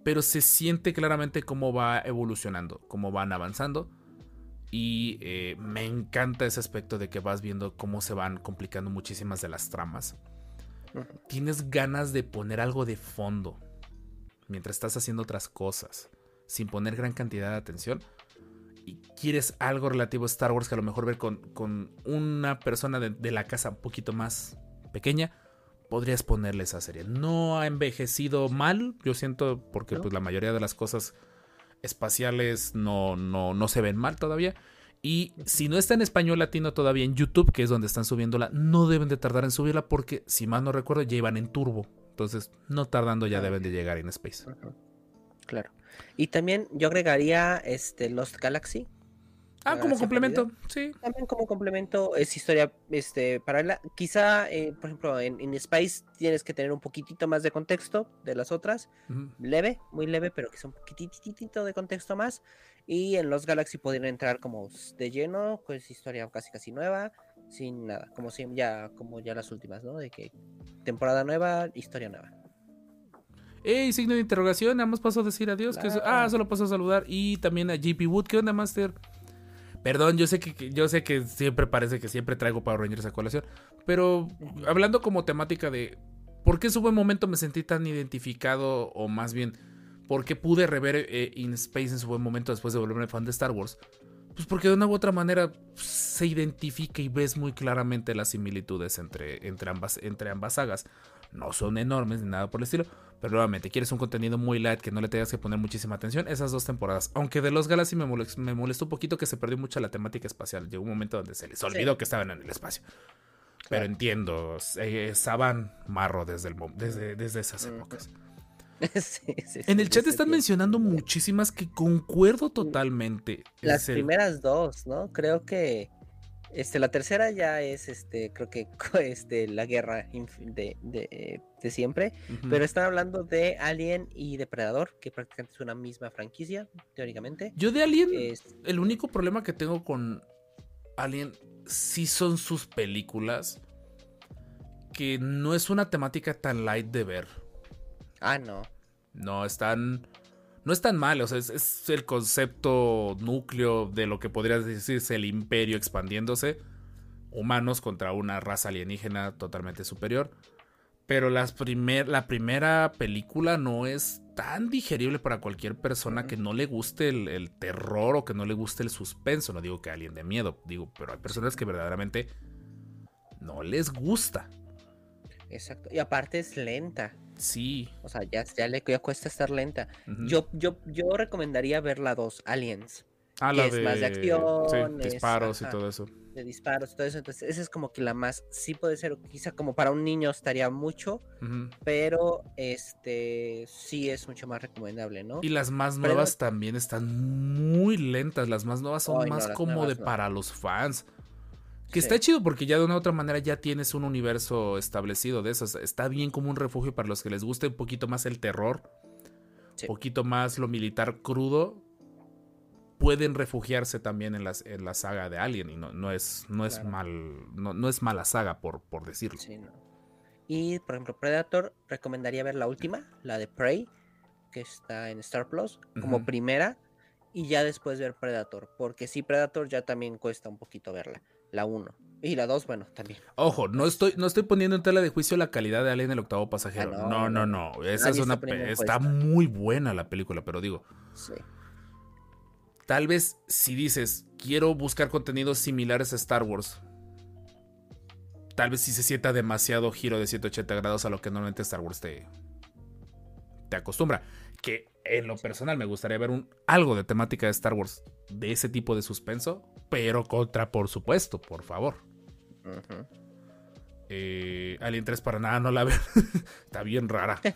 Pero se siente claramente cómo va evolucionando, cómo van avanzando. Y eh, me encanta ese aspecto de que vas viendo cómo se van complicando muchísimas de las tramas. Tienes ganas de poner algo de fondo mientras estás haciendo otras cosas, sin poner gran cantidad de atención. Y quieres algo relativo a Star Wars que a lo mejor ver con, con una persona de, de la casa un poquito más pequeña, podrías ponerle esa serie. No ha envejecido mal, yo siento, porque pues, la mayoría de las cosas espaciales no, no, no se ven mal todavía. Y si no está en español latino todavía en YouTube, que es donde están subiéndola, no deben de tardar en subirla porque, si mal no recuerdo, ya iban en turbo. Entonces, no tardando ya Ah, deben de llegar en Space. Claro. Y también yo agregaría este Lost Galaxy. Ah, como complemento, sí. También como complemento es historia este, paralela. Quizá, eh, por ejemplo, en, en Spice tienes que tener un poquitito más de contexto de las otras. Leve, muy leve, pero quizá un poquitito de contexto más. Y en los Galaxy podrían entrar como de lleno, pues historia casi casi nueva, sin nada, como si ya, como ya las últimas, ¿no? De que temporada nueva, historia nueva. Ey, signo de interrogación, nada más pasó a decir adiós. que ah, solo pasó a saludar. Y también a JP Wood, ¿qué onda, Master? Perdón, yo sé que, que- yo sé que siempre parece que siempre traigo Power Rangers a colación. Pero hablando como temática de por qué en su buen momento me sentí tan identificado, o más bien, por qué pude rever eh, In Space en su buen momento después de volverme fan de Star Wars. Pues porque de una u otra manera se identifica y ves muy claramente las similitudes entre, entre, ambas, entre ambas sagas. No son enormes ni nada por el estilo, pero nuevamente, quieres un contenido muy light que no le tengas que poner muchísima atención, esas dos temporadas. Aunque de los Galaxy me molestó, me molestó un poquito que se perdió mucho la temática espacial. Llegó un momento donde se les olvidó que estaban en el espacio. Pero entiendo, eh, Saban Marro desde, el, desde, desde esas épocas. [laughs] Sí, sí, En el chat están mencionando muchísimas que concuerdo totalmente. Las el- primeras dos, ¿no? Creo que este, la tercera ya es este, creo que [laughs] este, la guerra de, de, de siempre. Pero están hablando de Alien y Depredador, que prácticamente es una misma franquicia, teóricamente. Yo de Alien, Es, el único problema que tengo con Alien sí son sus películas que no es una temática tan light de ver. Ah, no. No, están. No es tan mal, o sea, es, es el concepto núcleo de lo que podría decirse el imperio expandiéndose. Humanos contra una raza alienígena totalmente superior. Pero las primer, la primera película no es tan digerible para cualquier persona que no le guste el, el terror o que no le guste el suspenso. No digo que alguien de miedo, digo, pero hay personas que verdaderamente no les gusta. Exacto. Y aparte es lenta. Sí. O sea, ya, ya le ya cuesta estar lenta. Yo, yo, yo recomendaría ver la 2, Aliens. Ah, que la es más de acción, sí, disparos y todo eso. de disparos y todo eso. Entonces, esa es como que la más, sí puede ser, quizá como para un niño estaría mucho, pero este sí es mucho más recomendable, ¿no? Y las más Pero- nuevas también están muy lentas. Las más nuevas son más como de nuevas no. para los fans. Que Sí. está chido porque ya de una u otra manera ya tienes un universo establecido de esos. Está bien como un refugio para los que les guste un poquito más el terror. Sí. Un poquito más lo militar crudo. Pueden refugiarse también en, las, en la saga de Alien. Y no, no es, no es mal. No, no es mala saga, por, por decirlo. Sí, no. Y por ejemplo, Predator, recomendaría ver la última, la de Prey, que está en Star Plus, como primera, y ya después ver Predator, porque sí, Predator ya también cuesta un poquito verla, la 1. Y la 2, bueno, también. Ojo, no estoy, no estoy poniendo en tela de juicio la calidad de Alien el octavo pasajero. Ah, no, no, no, no. Esa es está una. Está muy buena la película, pero digo, Sí. tal vez si dices, quiero buscar contenidos similares a Star Wars. Tal vez si se sienta demasiado giro de 180 grados a lo que normalmente Star Wars te, te acostumbra. Que en lo personal me gustaría ver un, algo de temática de Star Wars de ese tipo de suspenso, pero contra, por supuesto, por favor. Eh, Alien 3 para nada no la veo. [laughs] Está bien rara. [laughs]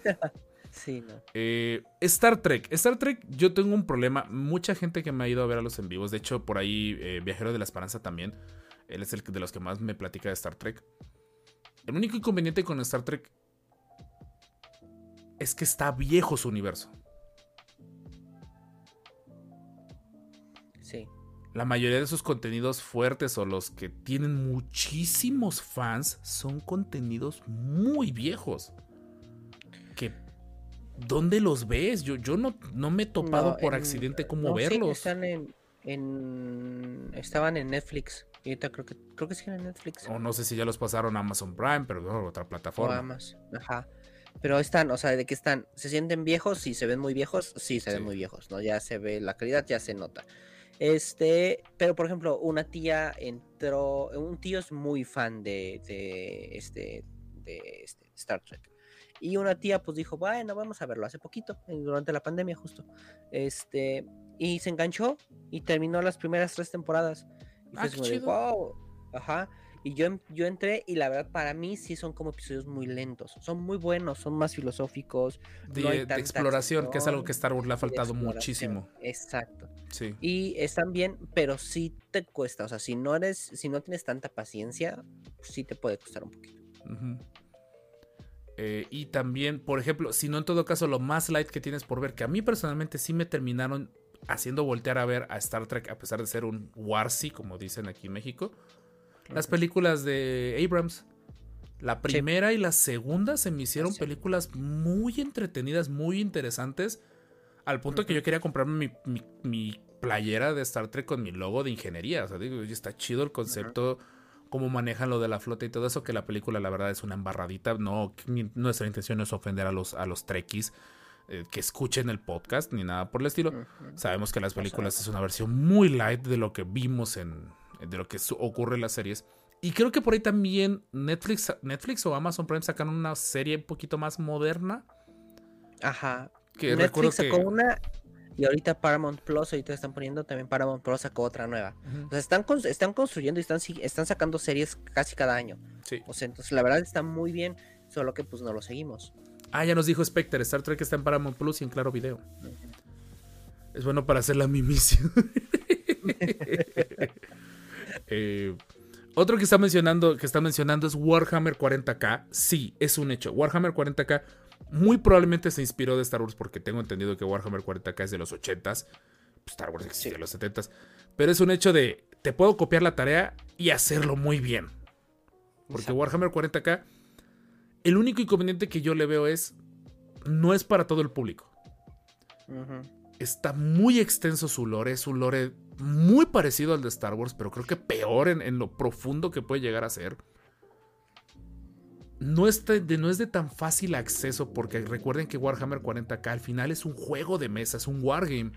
Sí, no. Eh, Star Trek. Star Trek, yo tengo un problema. Mucha gente que me ha ido a ver a los en vivos. De hecho, por ahí, eh, Viajero de la Esperanza también. Él es el de los que más me platica de Star Trek. El único inconveniente con Star Trek es que está viejo su universo. La mayoría de sus contenidos fuertes o los que tienen muchísimos fans son contenidos muy viejos. Que ¿dónde los ves? Yo, yo no, no me he topado No, por en- accidente cómo no, sí, verlos. están en, en- Estaban en Netflix. Y ahorita creo que, creo que siguen en Netflix. O no sé si ya los pasaron a Amazon Prime, pero no, otra O plataforma. Amazon, Ajá. Pero están, o sea, de que están, se sienten viejos, sí, se ven muy viejos, sí, se Sí. ven muy viejos, ¿no? Ya se ve, la calidad ya se nota. Este, pero por ejemplo, una tía entró, un tío es muy fan de, de este, de este Star Trek. Y una tía pues dijo, bueno, vamos a verlo hace poquito, eh, durante la pandemia justo. Este, y se enganchó y terminó las primeras tres temporadas. Y Ah, wow. Ajá. Y yo, yo entré y la verdad para mí sí son como episodios muy lentos. Son muy buenos, son más filosóficos. De, no hay de exploración, que es algo que Star Wars le ha faltado muchísimo. Exacto. Sí. Y están bien, pero sí te cuesta. O sea, si no eres, si no tienes tanta paciencia, sí te puede costar un poquito. Eh, y también, por ejemplo, si no en todo caso lo más light que tienes por ver, que a mí personalmente sí me terminaron haciendo voltear a ver a Star Trek, a pesar de ser un Warsi, como dicen aquí en México, las películas de Abrams. La primera y la segunda se me hicieron películas muy entretenidas, muy interesantes, al punto que yo quería comprarme mi, mi- mi playera de Star Trek con mi logo de ingeniería. O sea, digo, está chido el concepto, cómo manejan lo de la flota y todo eso, que la película la verdad es una embarradita. No, mi- nuestra intención no es ofender a los, a los trekkies eh, que escuchen el podcast ni nada por el estilo. Sabemos que las películas es una versión muy light de lo que vimos en. de lo que ocurre en las series. Y creo que por ahí también Netflix, Netflix o Amazon Prime sacan una serie un poquito más moderna. Ajá. Que Netflix que. sacó una y ahorita Paramount Plus, ahorita están poniendo también Paramount Plus sacó otra nueva. O sea, están, están construyendo y están, están sacando series casi cada año. sí. O sea, entonces la verdad está muy bien, solo que pues no lo seguimos. Ah, ya nos dijo Spectre, Star Trek está en Paramount Plus y en Claro Video. Es bueno para hacer la mimicio. [laughs] Eh, otro que está mencionando, que está mencionando es Warhammer 40k. Sí, es un hecho. Warhammer 40k muy probablemente se inspiró de Star Wars porque tengo entendido que Warhammer 40k es de los 80s. Star Wars existió Sí. en los 70s. Pero es un hecho de te puedo copiar la tarea y hacerlo muy bien. Porque Exacto. Warhammer 40k, el único inconveniente que yo le veo es, no es para todo el público. Está muy extenso su lore, es un lore muy parecido al de Star Wars, pero creo que peor en, en lo profundo que puede llegar a ser. No, está de, no es de tan fácil acceso porque recuerden que Warhammer 40k al final es un juego de mesa, es un wargame.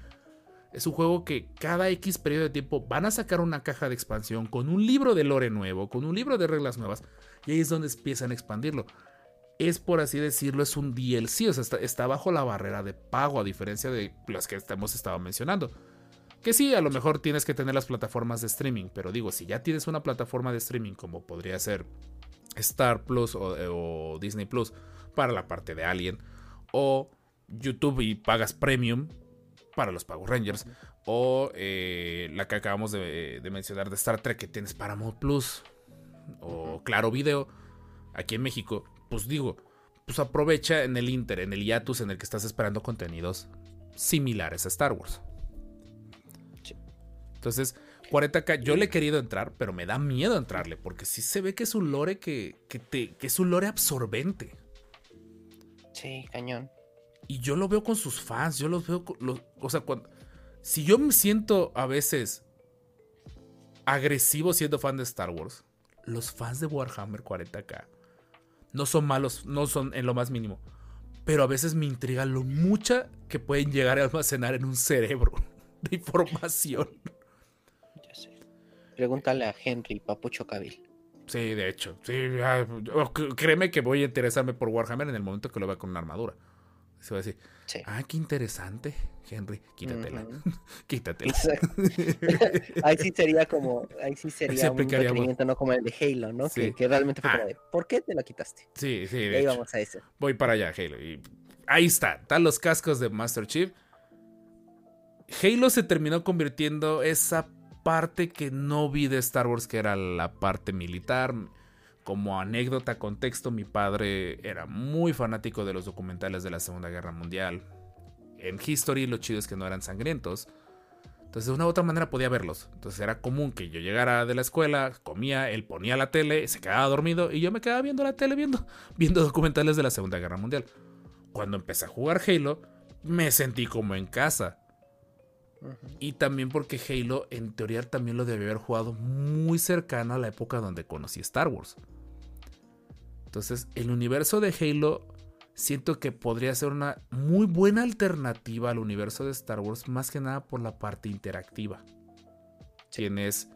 Es un juego que cada X periodo de tiempo van a sacar una caja de expansión con un libro de lore nuevo, con un libro de reglas nuevas, y ahí es donde empiezan a expandirlo. Es por así decirlo, es un DLC, o sea, está, está bajo la barrera de pago, a diferencia de las que hemos estado mencionando. Que sí, a lo mejor tienes que tener las plataformas de streaming, pero digo, si ya tienes una plataforma de streaming como podría ser Star Plus o, o Disney Plus para la parte de Alien, o YouTube y pagas Premium para los Power Rangers, o eh, la que acabamos de, de mencionar de Star Trek que tienes Paramount Plus, o Claro Video, aquí en México, pues digo, pues aprovecha en el Inter, en el hiatus en el que estás esperando contenidos similares a Star Wars. Entonces, 40k, yo le he querido entrar, pero me da miedo entrarle, porque sí se ve que es un lore que, que, te, que es un lore absorbente. Sí, cañón. Y yo lo veo con sus fans, yo los veo, con los- o sea, cuando, si yo me siento a veces agresivo siendo fan de Star Wars, los fans de Warhammer 40k no son malos, no son en lo más mínimo, pero a veces me intriga lo mucha que pueden llegar a almacenar en un cerebro [laughs] de información. Pregúntale a Henry Papucho Cabil. Sí, de hecho, sí, ah, créeme que voy a interesarme por Warhammer en el momento que lo vea con una armadura. Se va a decir, Sí. ah, qué interesante, Henry, quítatela, [laughs] quítatela. [laughs] Ahí sí sería como, ahí sí se sería un requerimiento, no como el de Halo, ¿no? Sí. Que, que realmente fue Ah. como de, ¿por qué te lo quitaste? Sí, sí, de ahí hecho. vamos a eso. Voy para allá, Halo. Y ahí está, están los cascos de Master Chief. Halo se terminó convirtiendo esa parte que no vi de Star Wars, que era la parte militar. Como anécdota, contexto, mi padre era muy fanático de los documentales de la Segunda Guerra Mundial. En History lo chido es que no eran sangrientos. Entonces de una u otra manera podía verlos. Entonces era común que yo llegara de la escuela, comía, él ponía la tele, se quedaba dormido y yo me quedaba viendo la tele, viendo, [laughs] viendo documentales de la Segunda Guerra Mundial. Cuando empecé a jugar Halo, me sentí como en casa. Y también porque Halo, en teoría, también lo debe haber jugado muy cercano a la época donde conocí Star Wars. Entonces, el universo de Halo siento que podría ser una muy buena alternativa al universo de Star Wars, más que nada por la parte interactiva. Tienes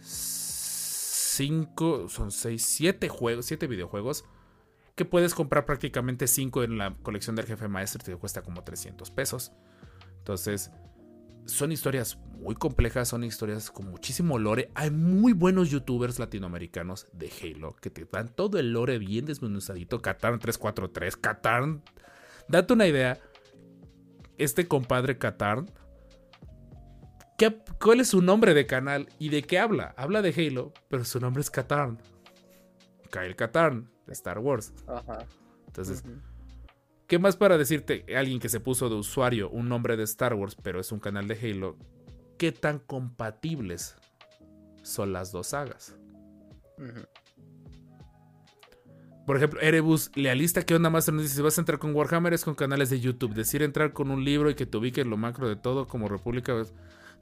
cinco, son seis, siete juegos, siete videojuegos que puedes comprar prácticamente cinco en la colección del jefe maestro y te cuesta como 300 pesos. Entonces, son historias muy complejas, son historias con muchísimo lore. Hay muy buenos youtubers latinoamericanos de Halo que te dan todo el lore bien desmenuzadito. Katarn 343, Katarn. Date una idea. Este compadre Katarn. ¿qué- ¿Cuál es su nombre de canal y de qué habla? Habla de Halo, pero su nombre es Katarn. Kyle Katarn, de Star Wars. Ajá. Entonces. ¿Qué más para decirte? Alguien que se puso de usuario un nombre de Star Wars, pero es un canal de Halo. ¿Qué tan compatibles son las dos sagas? Por ejemplo, Erebus, lealista, ¿qué onda Master? Nos dice, si vas a entrar con Warhammer es con canales de YouTube. Decir entrar con un libro y que te ubique en lo macro de todo como República, pues,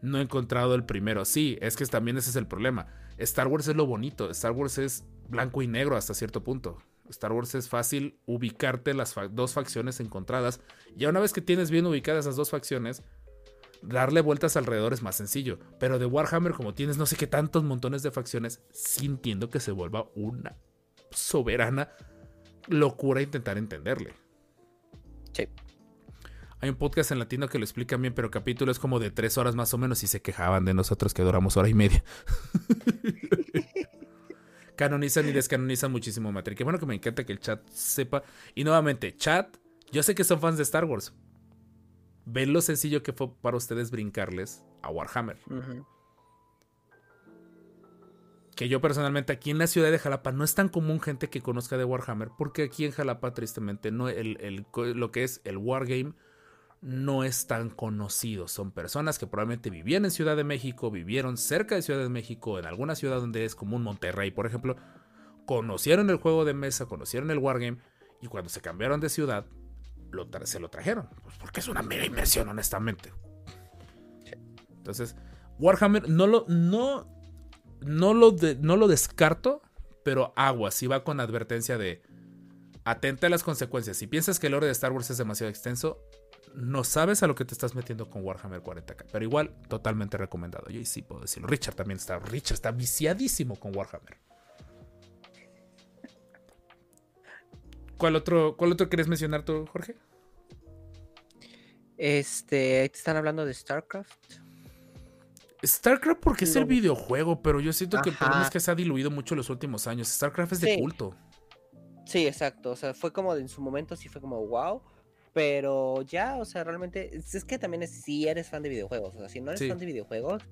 no he encontrado el primero. Sí, es que también ese es el problema. Star Wars es lo bonito. Star Wars es blanco y negro hasta cierto punto. Star Wars es fácil ubicarte las fa- dos facciones encontradas. Ya una vez que tienes bien ubicadas esas dos facciones, darle vueltas alrededor es más sencillo. Pero de Warhammer, como tienes no sé qué tantos montones de facciones, sí entiendo que se vuelva una soberana locura intentar entenderle. Sí. Hay un podcast en latino que lo explica bien, pero capítulo es como de tres horas más o menos y se quejaban de nosotros que duramos hora y media. [laughs] Canonizan y descanonizan muchísimo Matrix. Qué bueno que me encanta que el chat sepa. Y nuevamente, chat, yo sé que son fans de Star Wars. Ven lo sencillo que fue para ustedes brincarles a Warhammer. Que yo personalmente aquí en la ciudad de Jalapa no es tan común gente que conozca de Warhammer, porque aquí en Jalapa tristemente no el, lo que es el Wargame no es tan conocido. Son personas que probablemente vivían en Ciudad de México, vivieron cerca de Ciudad de México, en alguna ciudad donde es común Monterrey, por ejemplo, conocieron el juego de mesa, conocieron el wargame y cuando se cambiaron de ciudad lo se lo trajeron. Pues porque es una mega inversión, honestamente. Entonces, Warhammer no lo, no, no lo, no lo descarto, pero agua, si va con advertencia de atenta a las consecuencias. Si piensas que el lore de Star Wars es demasiado extenso, no sabes a lo que te estás metiendo con Warhammer 40k. Pero igual, totalmente recomendado. Yo sí puedo decirlo. Richard también está. Richard está viciadísimo con Warhammer. ¿Cuál otro, cuál otro quieres mencionar tú, Jorge? Este, te están hablando de StarCraft. StarCraft porque es el videojuego, pero yo siento que el problema es que se ha diluido mucho los últimos años. StarCraft es de culto. Sí, exacto. O sea, fue como en su momento sí fue como wow. Pero ya, o sea, realmente. Es que también es si eres fan de videojuegos. O sea, si no eres Sí. fan de videojuegos,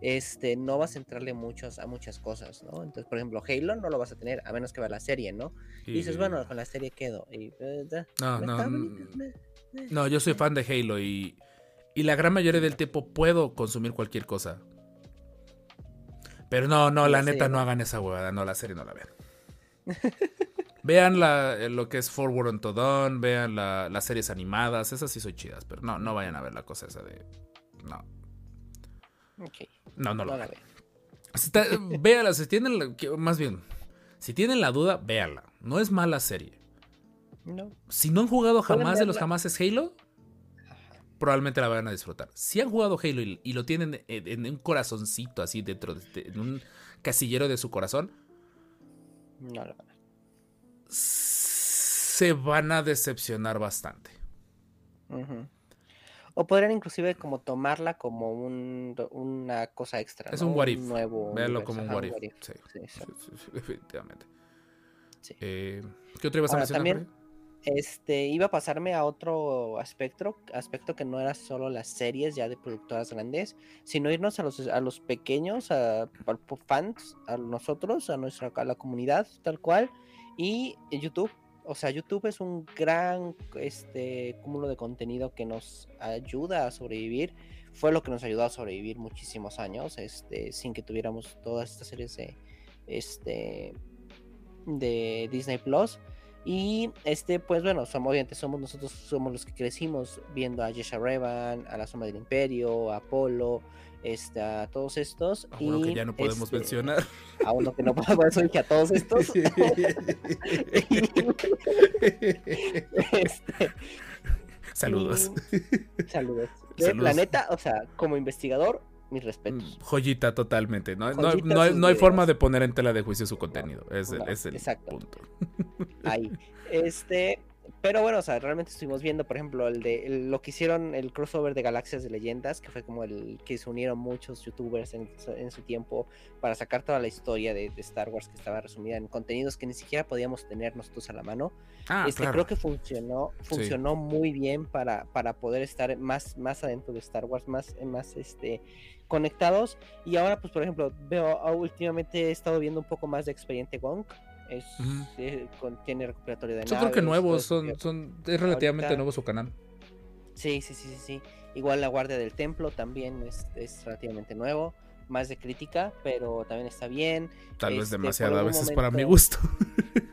este, no vas a entrarle muchos, a muchas cosas, ¿no? Entonces, por ejemplo, Halo no lo vas a tener, a menos que veas la serie, ¿no? Y dices, Y- bueno, con la serie quedo. Y, eh, No, no, No, yo soy fan de Halo y, y la gran mayoría del tiempo puedo consumir cualquier cosa. Pero no, no, la la neta no. hagan esa huevada, no, la serie no la vean. [laughs] vean la- eh, lo que es Forward Unto Dawn, vean la- las series animadas, esas sí son chidas, pero no, no vayan a ver la cosa esa de... No, Ok, no, no lo no la hagan. veo. Está- [laughs] véala, si tienen, la- más bien, si tienen la duda, véanla. No es mala serie. No. Si no han jugado jamás de los verla. jamases Halo, probablemente la van a disfrutar. Si han jugado Halo y, y lo tienen en, en un corazoncito así dentro de, en un casillero de su corazón, No la veo. Se van a decepcionar bastante. O podrían inclusive como tomarla como un, una cosa extra. Es ¿no? un what if. nuevo universo, como un what if. what if. Sí, Sí, sí, sí, [laughs] definitivamente. Eh, ¿Qué otro ibas a mencionar? también-? Este, iba a pasarme a otro aspecto, aspecto que no era solo las series ya de productoras grandes, sino irnos a los, a los pequeños, a, a fans, a nosotros, a nuestra a la comunidad, tal cual, y YouTube. O sea, YouTube es un gran este, cúmulo de contenido que nos ayuda a sobrevivir. Fue lo que nos ayudó a sobrevivir muchísimos años, este, sin que tuviéramos todas estas series de, este, de Disney Plus. Y este, pues bueno, somos, obviamente somos nosotros somos los que crecimos viendo a Yesha Revan, a la Sombra del Imperio, a Apolo, este, a todos estos. A uno que y, ya no podemos este, mencionar. A uno que no podemos, [laughs] dije a todos estos. [laughs] Este, Saludos. y- saludos. [laughs] Que, Saludos. La neta, o sea, como investigador, mis respetos. Joyita totalmente. No, no- Joyita no hay, no hay forma de poner en tela de juicio su contenido. es, el- es el punto. ahí. Este, pero bueno, o sea, realmente estuvimos viendo, por ejemplo, el de el- lo que hicieron el crossover de Galaxias de Leyendas, que fue como el que se unieron muchos youtubers en, su- en su tiempo para sacar toda la historia de, de Star Wars que estaba resumida en contenidos que ni siquiera podíamos tener nosotros a la mano. Ah, este, claro. creo que funcionó, funcionó muy bien para, para poder estar más, más adentro de Star Wars, más, más este conectados. Y ahora, pues, por ejemplo, veo ah, últimamente he estado viendo un poco más de Expediente Gonk. Es, Ujú. eh, con- tiene recuperatorio de Yo creo que nuevos, son, son, es relativamente ahorita- nuevo su canal. Sí, sí, sí, sí, sí. Igual la Guardia del Templo también es, es relativamente nuevo. Más de crítica, pero también está bien. Tal vez Este, demasiado a veces para mi gusto.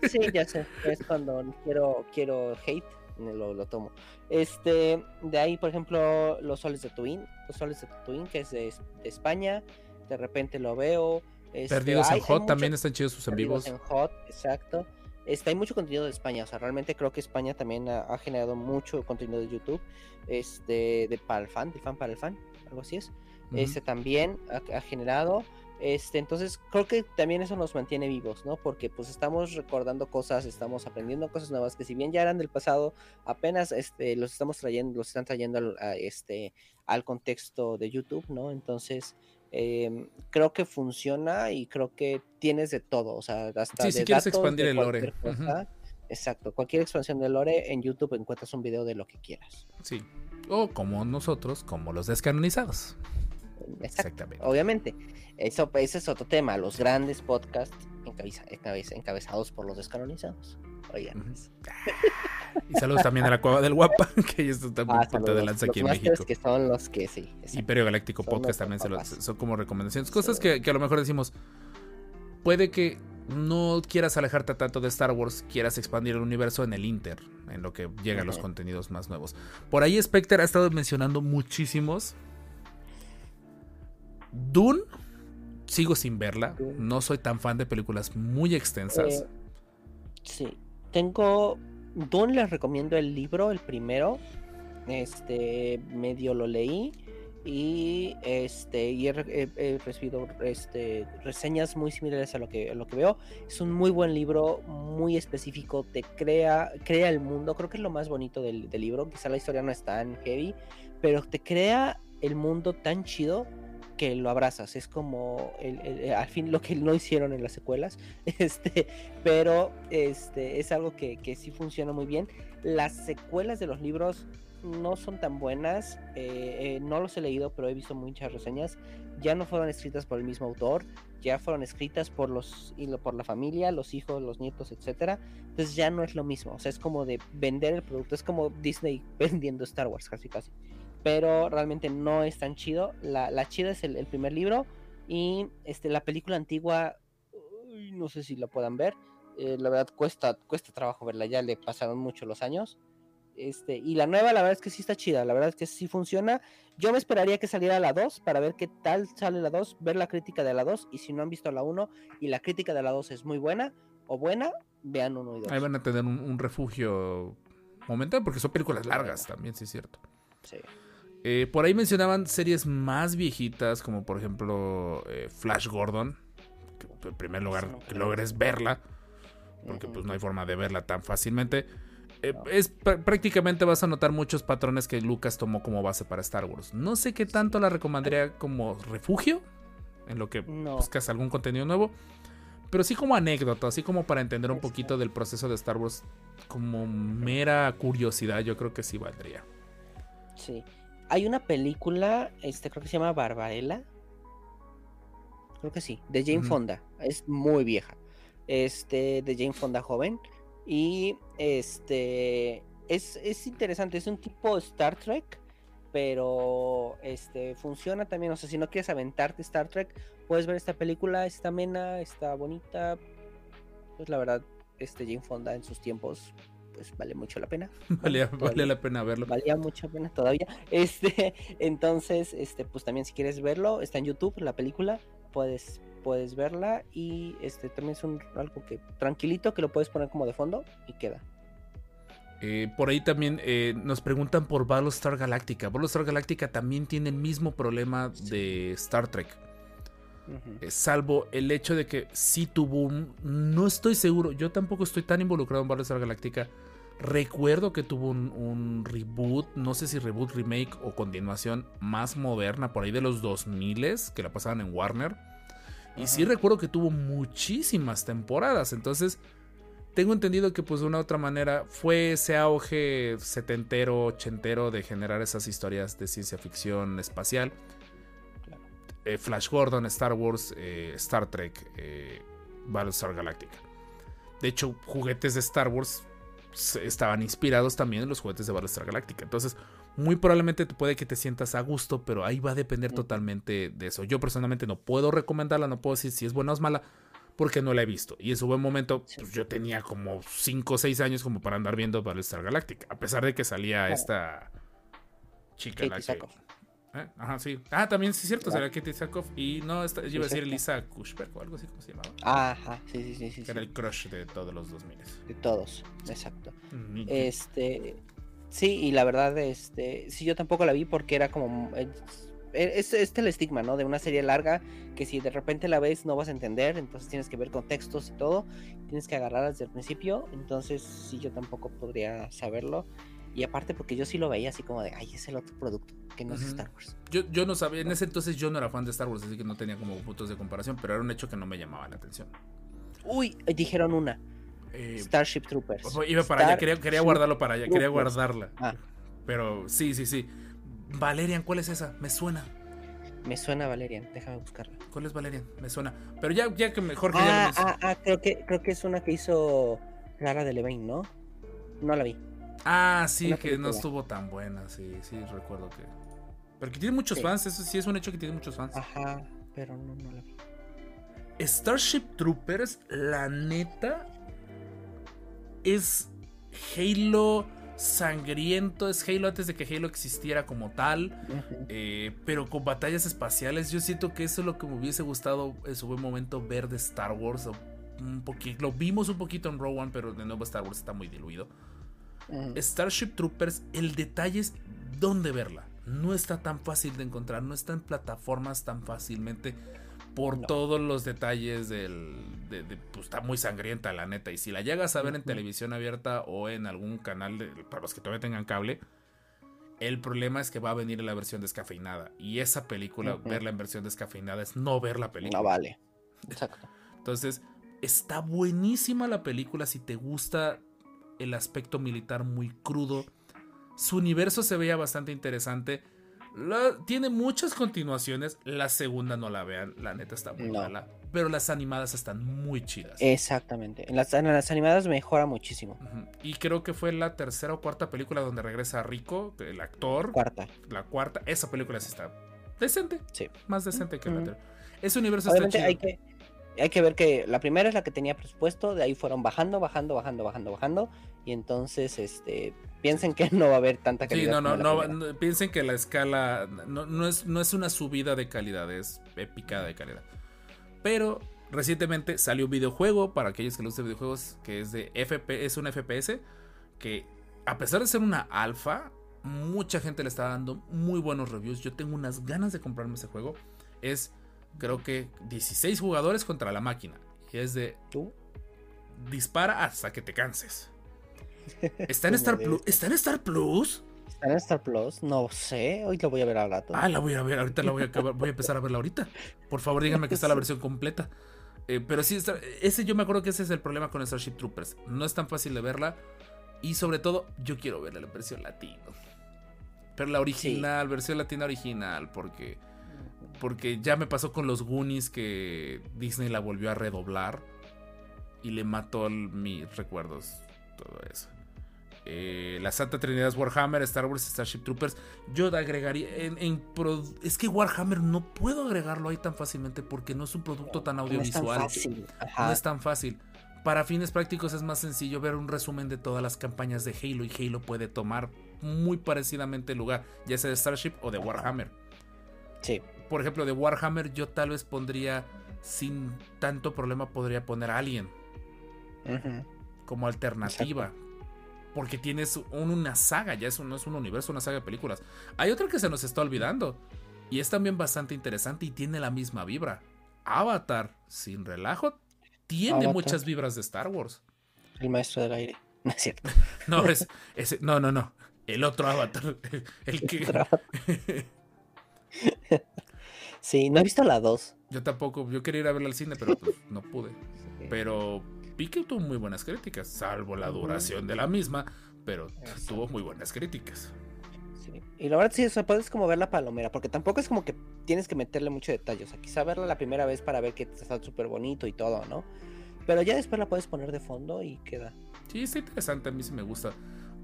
Sí, [laughs] ya sé. Es cuando quiero, quiero hate, lo, lo tomo. Este, de ahí, por ejemplo, los soles de Twin. Los soles de Twin, que es de, de España. De repente lo veo. Este, Perdidos hay- en Hot mucho- también están chidos sus en vivos. en Hot, exacto. Este, hay mucho contenido de España, o sea, realmente creo que España también ha, ha generado mucho contenido de YouTube, este, de para el fan, de fan para el fan, algo así es. Este también ha, ha generado, este, entonces creo que también eso nos mantiene vivos, ¿no? Porque pues estamos recordando cosas, estamos aprendiendo cosas nuevas que si bien ya eran del pasado, apenas este, los estamos trayendo, los están trayendo al, a, este, al contexto de YouTube, ¿no? Entonces eh, creo que funciona y creo que tienes de todo, o sea, hasta Sí, si de quieres datos, expandir el lore. Exacto, cualquier expansión de lore en YouTube encuentras un video de lo que quieras. Sí. O como nosotros, como los descanonizados. Exacto. Exactamente. Obviamente, eso, ese es otro tema, los grandes podcasts encabeza- encabeza- encabezados por los descanonizados. Oigan, pues. [laughs] Y saludos también a la Cueva del Guapa, [laughs] que ya está también Ah, punta de lanza Los aquí en México. que son los que sí. Imperio Galáctico Son Podcast también se son como recomendaciones. Cosas que, que a lo mejor decimos, puede que no quieras alejarte tanto de Star Wars, quieras expandir el universo en el Inter, en lo que llegan los contenidos más nuevos. Por ahí Spectre ha estado mencionando muchísimos. Dune, sigo sin verla. No soy tan fan de películas muy extensas. Eh, sí, tengo. Dune les recomiendo el libro, el primero. Este, medio lo leí. Y este, y he, re- he- he recibido este, reseñas muy similares a lo que, lo que veo. Es un muy buen libro, muy específico. Te crea, crea el mundo. Creo que es lo más bonito del, del libro. Quizá la historia no es tan heavy, pero te crea el mundo tan chido que lo abrazas. Es como el- al fin lo que no hicieron en las secuelas. [laughs] Este, pero este es algo que, que sí funciona muy bien. Las secuelas de los libros no son tan buenas. eh, eh, no los he leído, pero he visto muchas reseñas. Ya no fueron escritas por el mismo autor, ya fueron escritas por los y por la familia, los hijos, los nietos, etcétera. Entonces ya no es lo mismo. O sea, es como de vender el producto. Es como Disney [laughs] vendiendo Star Wars, casi casi. Pero realmente no es tan chido. La, la chida es el, el primer libro. Y este, la película antigua, uy, no sé si la puedan ver. eh, la verdad cuesta, cuesta trabajo verla, ya le pasaron mucho los años. Este, y la nueva, la verdad es que sí está chida, la verdad es que sí funciona. Yo me esperaría que saliera la 2 para ver qué tal sale la 2, ver la crítica de la 2. Y si no han visto la 1 y la crítica de la 2 es muy buena o buena, vean 1 y 2. Ahí van a tener un, un refugio momentáneo, porque son películas largas también, sí es cierto. Sí. Eh, por ahí mencionaban series más viejitas, como por ejemplo eh, Flash Gordon. Que en primer lugar, que logres verla, porque pues no hay forma de verla tan fácilmente. Eh, es pr- prácticamente vas a notar muchos patrones que Lucas tomó como base para Star Wars. No sé qué tanto la recomendaría como refugio, en lo que No. buscas algún contenido nuevo, pero sí como anécdota, así como para entender un poquito del proceso de Star Wars, como mera curiosidad, yo creo que sí valdría. Sí. Hay una película, este creo que se llama Barbarella. Creo que sí, de Jane. Fonda. Es muy vieja. Este, de Jane Fonda joven. Y este es, es interesante, es un tipo Star Trek, pero este funciona también. O sea, si no quieres aventarte Star Trek, puedes ver esta película, está amena, está bonita. Pues la verdad, este Jane Fonda en sus tiempos, pues vale mucho la pena. [laughs] Valía, todavía. valía la pena verlo. Valía mucha pena todavía. [laughs] Este, entonces, este, pues también si quieres verlo, está en YouTube la película, puedes, puedes verla y este también es un algo que tranquilito que lo puedes poner como de fondo y queda. Eh, por ahí también eh, nos preguntan por Battlestar Galactica. Battlestar Galactica también tiene el mismo problema de Star Trek. Eh, salvo el hecho de que sí tuvo un... No estoy seguro, yo tampoco estoy tan involucrado en Battlestar Galactica. Recuerdo que tuvo un, un reboot, no sé si reboot, remake o continuación más moderna, por ahí de los 2000 que la pasaban en Warner. Y sí recuerdo que tuvo muchísimas temporadas, entonces tengo entendido que pues de una u otra manera fue ese auge setentero, ochentero de generar esas historias de ciencia ficción espacial. Eh, Flash Gordon, Star Wars, eh, Star Trek, eh, Battlestar Galactica. De hecho, juguetes de Star Wars estaban inspirados también en los juguetes de Battlestar Galactica. Entonces, muy probablemente te puede que te sientas a gusto, pero ahí va a depender totalmente de eso. Yo personalmente no puedo recomendarla, no puedo decir si es buena o es mala, porque no la he visto. Y en su buen momento, pues yo tenía como 5 o 6 años como para andar viendo Battlestar Galactica, a pesar de que salía esta chica la que... ¿Eh? Ajá, sí. Ah, también sí es cierto, Claro. salía Katie Sackhoff y no, yo iba a decir. Lisa Kushberg o algo así como se llamaba. Ajá, sí, sí, sí, sí, era sí, el crush de todos los 2000. de todos, exacto. Mm, Este, sí, y la verdad, este, sí, yo tampoco la vi porque era como, es, es, es el estigma, ¿no? De una serie larga que si de repente la ves no vas a entender, entonces tienes que ver contextos y todo, tienes que agarrar desde el principio, entonces sí, yo tampoco podría saberlo. Y aparte porque yo sí lo veía así como de, ay, es el otro producto, que no es Ujú. Star Wars. Yo, yo no sabía, en ese entonces yo no era fan de Star Wars, así que no tenía como puntos de comparación, pero era un hecho que no me llamaba la atención. Uy, dijeron una, Eh, Starship Troopers. iba para allá, quería, quería guardarlo para allá, quería Troopers. guardarla. Ah. Pero sí, sí, sí. Valerian, ¿cuál es esa? Me suena. Me suena Valerian, déjame buscarla. ¿Cuál es Valerian? Me suena. Pero ya, ya que mejor que ya Ah, mencioné. ah, ah, creo que, creo que es una que hizo Lara de Levine, ¿no? No la vi. Ah, sí, que no estuvo tan buena, sí, sí, recuerdo que. Pero que tiene muchos Sí. fans, eso sí es un hecho que tiene muchos fans. Ajá, pero no, no la vi. Starship Troopers, la neta, es Halo sangriento, es Halo antes de que Halo existiera como tal, eh, pero con batallas espaciales. Yo siento que eso es lo que me hubiese gustado en su buen momento ver de Star Wars. Un poquito, lo vimos un poquito en Rogue One, pero de nuevo Star Wars está muy diluido. Starship Troopers, el detalle es dónde verla. No está tan fácil de encontrar, no está en plataformas tan fácilmente por No. todos los detalles del... de- de- pues está muy sangrienta la neta. Y si la llegas a ver en televisión abierta o en algún canal, de- para los que todavía tengan cable, el problema es que va a venir en la versión descafeinada. Y esa película, verla en versión descafeinada es no ver la película. No vale. Exacto. Entonces, está buenísima la película si te gusta el aspecto militar muy crudo. Su universo se veía bastante interesante. La- tiene muchas continuaciones. La segunda no la vean, la neta está muy No. mala. Pero las animadas están muy chidas. Exactamente. En las, en las animadas mejora muchísimo. Y creo que fue la tercera o cuarta película donde regresa Rico, el actor. Cuarta. La cuarta. Esa película sí está decente. Sí. Más decente que la Ujú. anterior. Ese universo Obviamente está hay chido. que, hay que ver que la primera es la que tenía presupuesto, de ahí fueron bajando, bajando, bajando, bajando, bajando. Y entonces, este, piensen que no va a haber tanta Sí, calidad. no, no, no, primera. no, piensen que la escala no, no es, no es una subida de calidad, es picada de calidad. Pero recientemente salió un videojuego para aquellos que les gusten videojuegos que es de FP, es un FPS que a pesar de ser una alfa, mucha gente le está dando muy buenos reviews. Yo tengo unas ganas de comprarme ese juego. Es creo que 16 jugadores contra la máquina y es de ¿Tú? dispara hasta que te canses. [laughs] ¿Está en Star Plus? ¿Está en Star Plus? ¿Está en Star Plus? No sé, hoy lo voy a ver al rato. Ah, la voy a ver, ahorita la voy a acabar, voy a empezar a verla ahorita. Por favor, díganme que está la [laughs] versión completa. Eh, pero sí, está- ese yo me acuerdo que ese es el problema con Starship Troopers. No es tan fácil de verla. Y sobre todo, yo quiero verla en la versión latino. Pero la original, versión latina original, porque, porque ya me pasó con los Goonies que Disney la volvió a redoblar y le mató el- mis recuerdos, todo eso. Eh, la Santa Trinidad es Warhammer, Star Wars, Starship Troopers. Yo agregaría. En, en pro- es que Warhammer no puedo agregarlo ahí tan fácilmente porque no es un producto tan No es tan audiovisual. fácil. No es tan fácil. Para fines prácticos es más sencillo ver un resumen de todas las campañas de Halo y Halo puede tomar muy parecidamente el lugar, ya sea de Starship o de Warhammer. Sí. Por ejemplo, de Warhammer yo tal vez pondría, sin tanto problema, podría poner Alien como alternativa. Porque tienes un- una saga, ya es un- no es un universo, una saga de películas. Hay otra que se nos está olvidando. Y es también bastante interesante y tiene la misma vibra. Avatar, sin relajo, tiene Avatar. muchas vibras de Star Wars. El maestro del aire. [laughs] No es cierto. No, es, no, no, no. El otro Avatar. [laughs] El que. [laughs] Sí, no he visto la 2. Yo tampoco, yo quería ir a verla al cine, pero pues no pude. [laughs] Pero vi que tuvo muy buenas críticas, salvo la duración de la misma, pero tuvo muy buenas críticas. Sí. Y la verdad sí, o sea, puedes como ver la palomera, porque tampoco es como que tienes que meterle mucho detalle. O sea, quizá verla la primera vez para ver que está súper bonito y todo, ¿no? Pero ya después la puedes poner de fondo y queda. Sí, está interesante, a mí sí me gusta.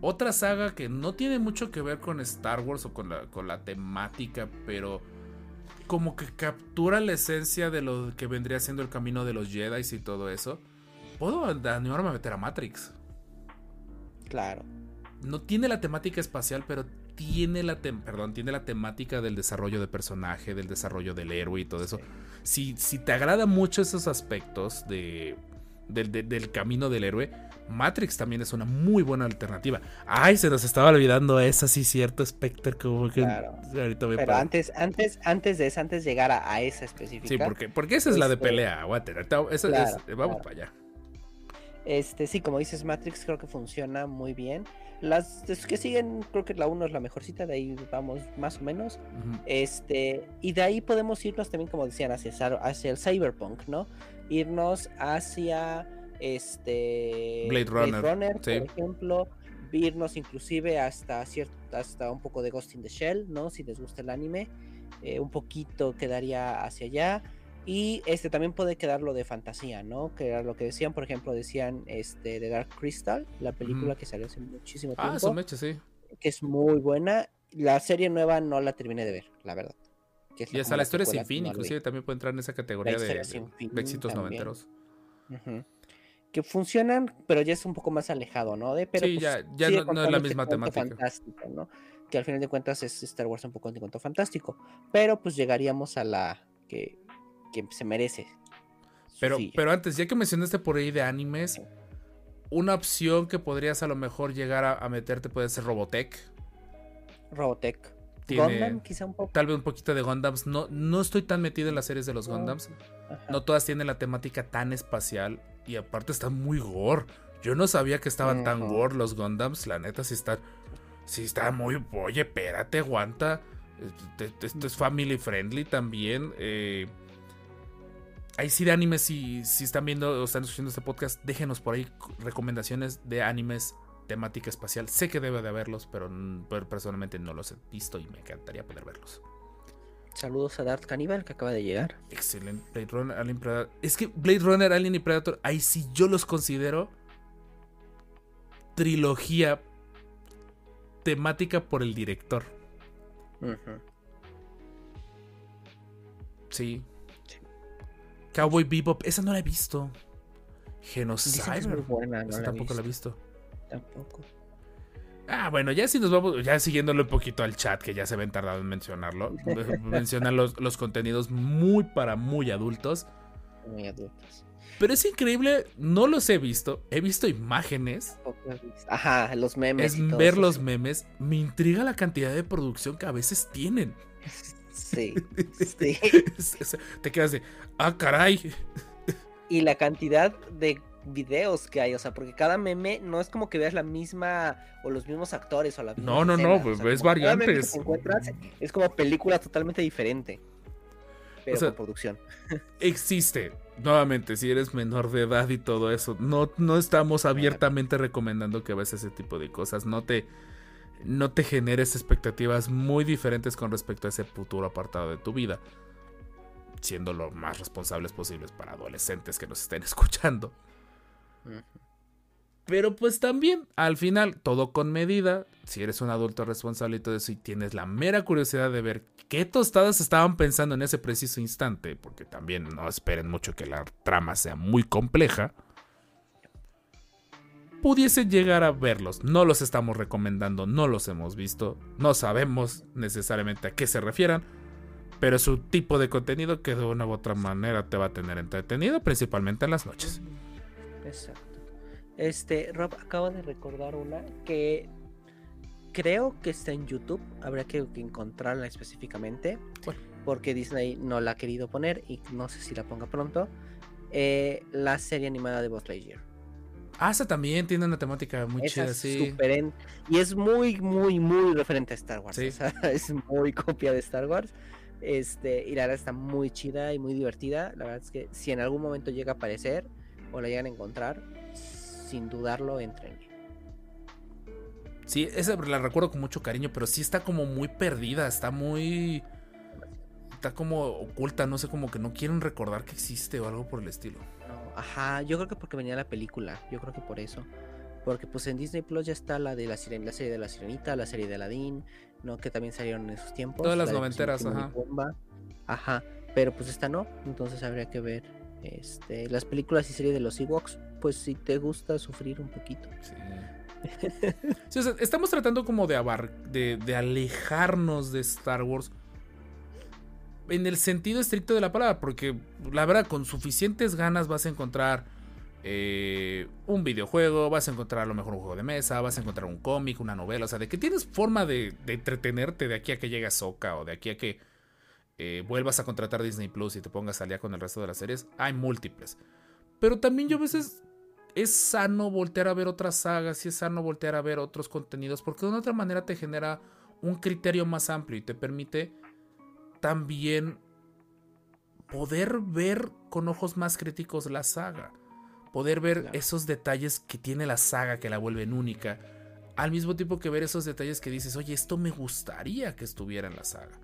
Otra saga que no tiene mucho que ver con Star Wars o con la, con la temática, pero como que captura la esencia de lo que vendría siendo el camino de los Jedi y todo eso. Puedo animarme a meter a Matrix. Claro. No tiene la temática espacial, pero tiene la, perdón, tiene la temática del desarrollo de personaje, del desarrollo del héroe y todo eso. Si, si te agrada mucho esos aspectos de, del- de- del camino del héroe, Matrix también es una muy buena alternativa. Ay, se nos estaba olvidando esa, sí, cierto, Spectre, como que Claro. ahorita voy Pero para- antes, antes, antes de esa, antes de llegar a, a esa específica. Sí, porque, porque esa es la de este, pelea, esa claro, es- vamos claro. para allá. Este, sí, como dices, Matrix creo que funciona muy bien. Las que siguen, creo que la 1 es la mejorcita, de ahí vamos más o menos. Este, y de ahí podemos irnos también, como decían, hacia, hacia el cyberpunk, ¿no? Irnos hacia este Blade Runner, sí. por ejemplo, irnos inclusive hasta cierto, hasta un poco de Ghost in the Shell, ¿no? Si les gusta el anime, eh, un poquito quedaría hacia allá. Y este también puede quedar lo de fantasía, ¿no? Que era lo que decían, por ejemplo, decían este de Dark Crystal, la película que salió hace muchísimo tiempo, Ah, su mecha, sí. que es muy buena. La serie nueva no la terminé de ver, la verdad. que es Y hasta como la historia sin fin, la inclusive también puede entrar en esa categoría de, éxitos también. noventeros. Ujú. Que funcionan, pero ya es un poco más alejado, ¿no? De, pero, Sí, pues, ya- no- no es la misma temática. Fantástico, ¿no? Que al final de cuentas es Star Wars un poco de cuento fantástico. Pero pues llegaríamos a la que, que se merece. Pero, pero antes, ya que mencionaste por ahí de animes, una opción que podrías a lo mejor llegar a, a meterte puede ser Robotech. Robotech. Tiene Gundam, quizá un poco. tal vez un poquito de Gundams. No, no estoy tan metido en las series de los No. Gundams. Ajá. No todas tienen la temática tan espacial. Y aparte están muy gore. Yo no sabía que estaban tan gore los Gundams. La neta, sí están. Sí está muy. Oye, espérate, aguanta. Este- Esto es family friendly también. Eh, ahí sí de animes, si, si están viendo o están escuchando este podcast, déjenos por ahí recomendaciones de animes temática espacial. Sé que debe de haberlos, pero, pero personalmente no los he visto y me encantaría poder verlos. Saludos a Darth Cannibal que acaba de llegar. Excelente. Blade Runner, Alien Predator. Es que Blade Runner, Alien y Predator, ahí sí yo los considero trilogía temática por el director. Ujú. Sí. Sí. Cowboy Bebop, esa no la he visto. Buena, no tampoco la he visto. Tampoco. Ah, bueno, ya si nos vamos, ya siguiéndole un poquito al chat, que ya se ven tardado en mencionarlo. [laughs] Mencionan los, los contenidos muy para muy adultos. Muy adultos. Pero es increíble, no los he visto. He visto imágenes. Ajá, los memes. Es y todo ver eso, los memes. Me intriga la cantidad de producción que a veces tienen. Sí, [laughs] sí. Te quedas de, ah, caray. Y la cantidad de videos que hay, o sea, porque cada meme no es como que veas la misma o los mismos actores o la misma No, no, no, pues, que variantes. te encuentras es como película totalmente diferente. Pero O sea, con producción. [laughs] Existe. Nuevamente, si eres menor de edad y todo eso, no, no estamos abiertamente recomendando que veas ese tipo de cosas. No te, no te generes expectativas muy diferentes con respecto a ese futuro apartado de tu vida. Siendo lo más responsables posibles para adolescentes que nos estén [laughs] escuchando. Pero pues también, al final, todo con medida. Si eres un adulto responsable y todo eso y tienes la mera curiosidad de ver qué tostadas estaban pensando en ese preciso instante, porque también no esperen mucho que la trama sea muy compleja, pudiesen llegar a verlos. No los estamos recomendando, no los hemos visto, no sabemos necesariamente a qué se refieran, pero es tipo de contenido que de una u otra manera te va a tener entretenido, principalmente en las noches. Exacto. Este, Rob, acabo de recordar una que creo que está en YouTube. Habría que encontrarla específicamente. Porque Disney no la ha querido poner y no sé si la ponga pronto. Eh, la serie animada de Buzz Lightyear. Ah, esa también tiene una temática muy Esa chida, es sí. súper en- Y es muy, muy, muy referente a Star Wars. Sí. O sea, [laughs] es muy copia de Star Wars. Este, y la verdad está muy chida y muy divertida. La verdad es que si en algún momento llega a aparecer o la llegan a encontrar, sin dudarlo, entren. Sí, esa la recuerdo con mucho cariño, pero sí está como muy perdida, está muy... Está como oculta, no sé, como que no quieren recordar que existe o algo por el estilo. No, ajá, yo creo que porque venía la película, yo creo que por eso. Porque pues en Disney Plus ya está la de la, siren- la serie de la Sirenita, la serie de Aladdin, ¿no? Que también salieron en esos tiempos. Todas las la noventeras, ajá. Pumba. Ajá, pero pues esta no, entonces habría que ver este, las películas y series de los Ewoks, pues si te gusta sufrir un poquito. Sí. [laughs] Sí, o sea, estamos tratando como de, abar de, de alejarnos de Star Wars en el sentido estricto de la palabra, porque la verdad, con suficientes ganas vas a encontrar eh, un videojuego, vas a encontrar a lo mejor un juego de mesa, vas a encontrar un cómic, una novela, o sea, de que tienes forma de, de entretenerte de aquí a que llegue Soca o de aquí a que eh, vuelvas a contratar Disney Plus y te pongas al día con el resto de las series, hay múltiples. Pero también yo a veces es sano voltear a ver otras sagas y es sano voltear a ver otros contenidos porque de una otra manera te genera un criterio más amplio y te permite también poder ver con ojos más críticos la saga, poder ver Claro. esos detalles que tiene la saga que la vuelven única, al mismo tiempo que ver esos detalles que dices, oye, esto me gustaría que estuviera en la saga.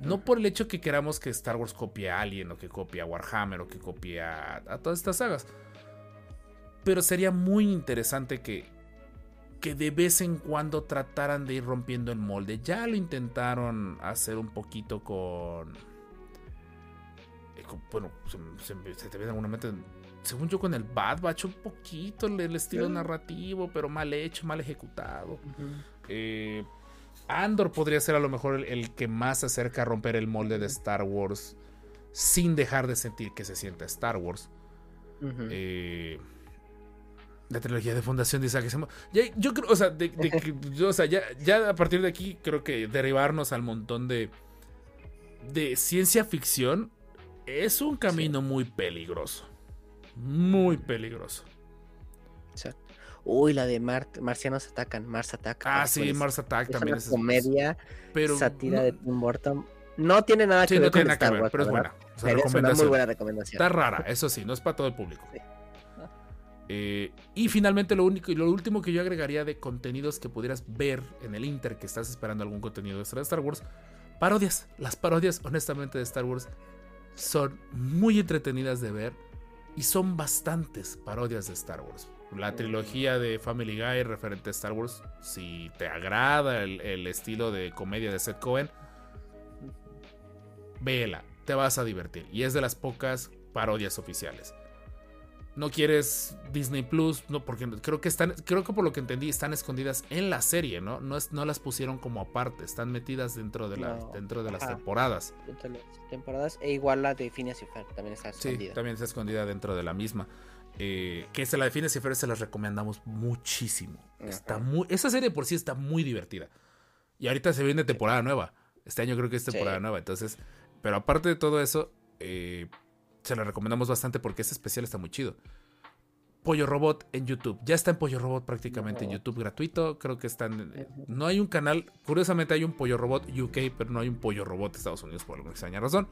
No por el hecho que queramos que Star Wars copie a Alien o que copie a Warhammer o que copie a, a todas estas sagas. Pero sería muy interesante que, que de vez en cuando trataran de ir rompiendo el molde. Ya lo intentaron hacer un poquito con... eh, con- bueno, se, se- se te viene alguna mente. Según yo, con el Bad Batch, un poquito el, el estilo narrativo, pero mal hecho, mal ejecutado. Eh, Andor podría ser a lo mejor el, el que más se acerca a romper el molde de Star Wars sin dejar de sentir que se sienta Star Wars. Eh, la trilogía de Fundación de Isaac. Ya- yo creo, o sea, de- de que- yo, o sea, ya, ya a partir de aquí creo que derivarnos al montón de, de ciencia ficción es un camino muy peligroso. Muy peligroso. Exacto. Uy, la de Mar- Marcianos Atacan, Mars Ataca. Ah, sí, Mars Attack Es también una es comedia, pero sátira no- de Tim Burton. No tiene nada Sí, que no ver tiene con nada que Star ver, Wars, pero es buena. verdad. O sea, Pero es una muy buena recomendación. Está rara, eso sí, no es para todo el público. Sí. Eh, y finalmente lo único y lo último que yo agregaría de contenidos que pudieras ver en el Inter que estás esperando algún contenido extra de Star Wars, parodias. Las parodias, honestamente, de Star Wars son muy entretenidas de ver y son bastantes parodias de Star Wars. La trilogía de Family Guy referente a Star Wars, si te agrada el, el estilo de comedia de Seth Cohen, véela, te vas a divertir. Y es de las pocas parodias oficiales. No quieres Disney Plus, no, porque creo que están, creo que por lo que entendí, están escondidas en la serie, ¿no? No, es, no las pusieron como aparte, están metidas dentro de, la, No, dentro de las temporadas. Entre las temporadas. E igual la de Phineas y Ferb también está Sí, escondida. también está escondida dentro de la misma. Eh, que se la define si se las recomendamos muchísimo. Está muy, esa serie por sí está muy divertida. Y ahorita se viene temporada nueva. Este año creo que es temporada Sí. nueva. Entonces, pero aparte de todo eso, eh, se la recomendamos bastante porque ese especial está muy chido. Pollo Robot en YouTube. Ya está en Pollo Robot prácticamente en. YouTube gratuito. Creo que están. No hay un canal. Curiosamente hay un Pollo Robot UK, pero no hay un Pollo Robot Estados Unidos por alguna extraña razón.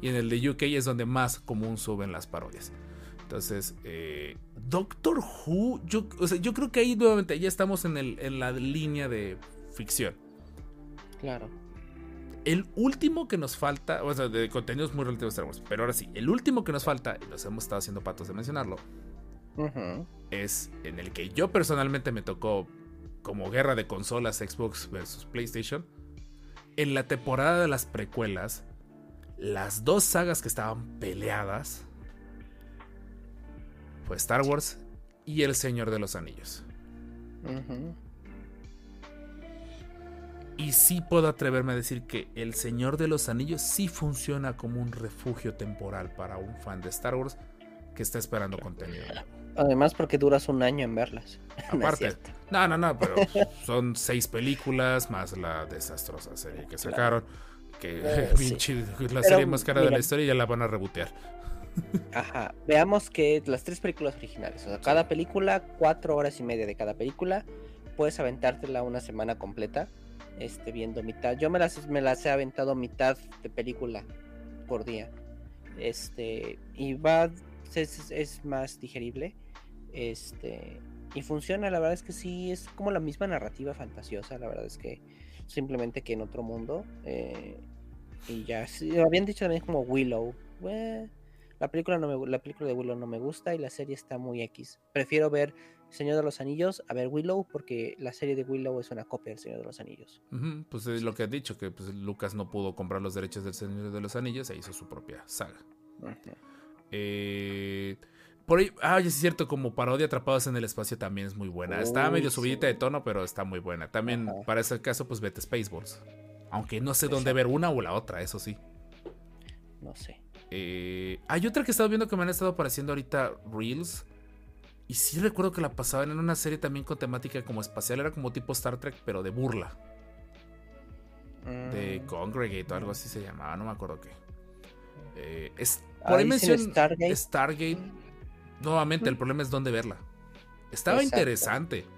Y en el de UK es donde más común suben las parodias. Entonces, eh, Doctor Who, yo, o sea, yo creo que ahí nuevamente ya estamos en, el, en la línea de ficción. Claro. El último que nos falta, o sea, de contenidos muy relativos a Star Wars, pero ahora sí, el último que nos falta, y nos hemos estado haciendo patos de mencionarlo, es en el que yo personalmente me tocó como guerra de consolas Xbox versus PlayStation. En la temporada de las precuelas, las dos sagas que estaban peleadas fue Star Wars y El Señor de los Anillos. Y sí puedo atreverme a decir que El Señor de los Anillos sí funciona como un refugio temporal para un fan de Star Wars que está esperando contenido. Además, porque duras un año en verlas. [laughs] Aparte, no, no, no, pero [laughs] son seis películas más la desastrosa serie que sacaron. Que Eh, [laughs] sí. la Pero, serie más cara de la historia y ya la van a rebotear. Ajá. Veamos que las tres películas originales. O sea, cada película, cuatro horas y media de cada película. Puedes aventártela una semana completa. Este, viendo mitad. Yo me las, me las he aventado mitad de película por día. Este. Y va. Es, es más digerible. Este. Y funciona, la verdad es que sí, es como la misma narrativa fantasiosa, la verdad es que simplemente que en otro mundo. eh, y ya, sí, habían dicho también como Willow. eh, la película, no me, la película de Willow no me gusta y la serie está muy X. Prefiero ver Señor de los Anillos a ver Willow porque la serie de Willow es una copia del Señor de los Anillos. Pues es lo que ha dicho, que pues, Lucas no pudo comprar los derechos del Señor de los Anillos e hizo su propia saga. Ujú. Eh, por ahí, ah, es cierto, como parodia Atrapados en el Espacio también es muy buena. Está Uy, medio sí. subidita de tono, pero está muy buena. También, Ajá. para ese caso, pues vete Spaceballs. Aunque no sé dónde ver una o la otra, eso sí. No sé. Eh, hay otra que he estado viendo que me han estado apareciendo ahorita, Reels. Y sí recuerdo que la pasaban en una serie también con temática como espacial. Era como tipo Star Trek, pero de burla. De Mm, Congregate o algo así se llamaba, no me acuerdo qué. Eh, es, Ah, por ahí dicen mencionan Stargate. Stargate. Nuevamente, el problema es dónde verla. Estaba Exacto. interesante.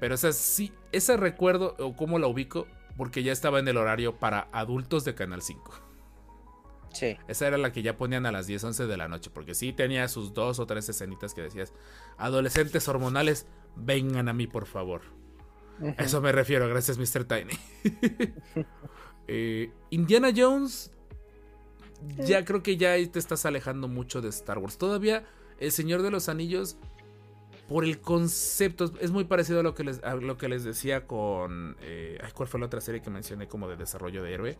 Pero esa sí, ese recuerdo o cómo la ubico, porque ya estaba en el horario para adultos de Canal 5. Sí. Esa era la que ya ponían a las 10, 11 de la noche, porque sí tenía sus dos o tres escenitas que decías, adolescentes hormonales, vengan a mí por favor. Ujú. A Eso me refiero, gracias Mr. Tiny. [laughs] Eh, Indiana Jones. Ya creo que ya te estás alejando mucho de Star Wars. Todavía El Señor de los Anillos. Por el concepto. Es muy parecido a lo que les, a lo que les decía con. eh, ay, ¿Cuál fue la otra serie que mencioné como de desarrollo de héroe?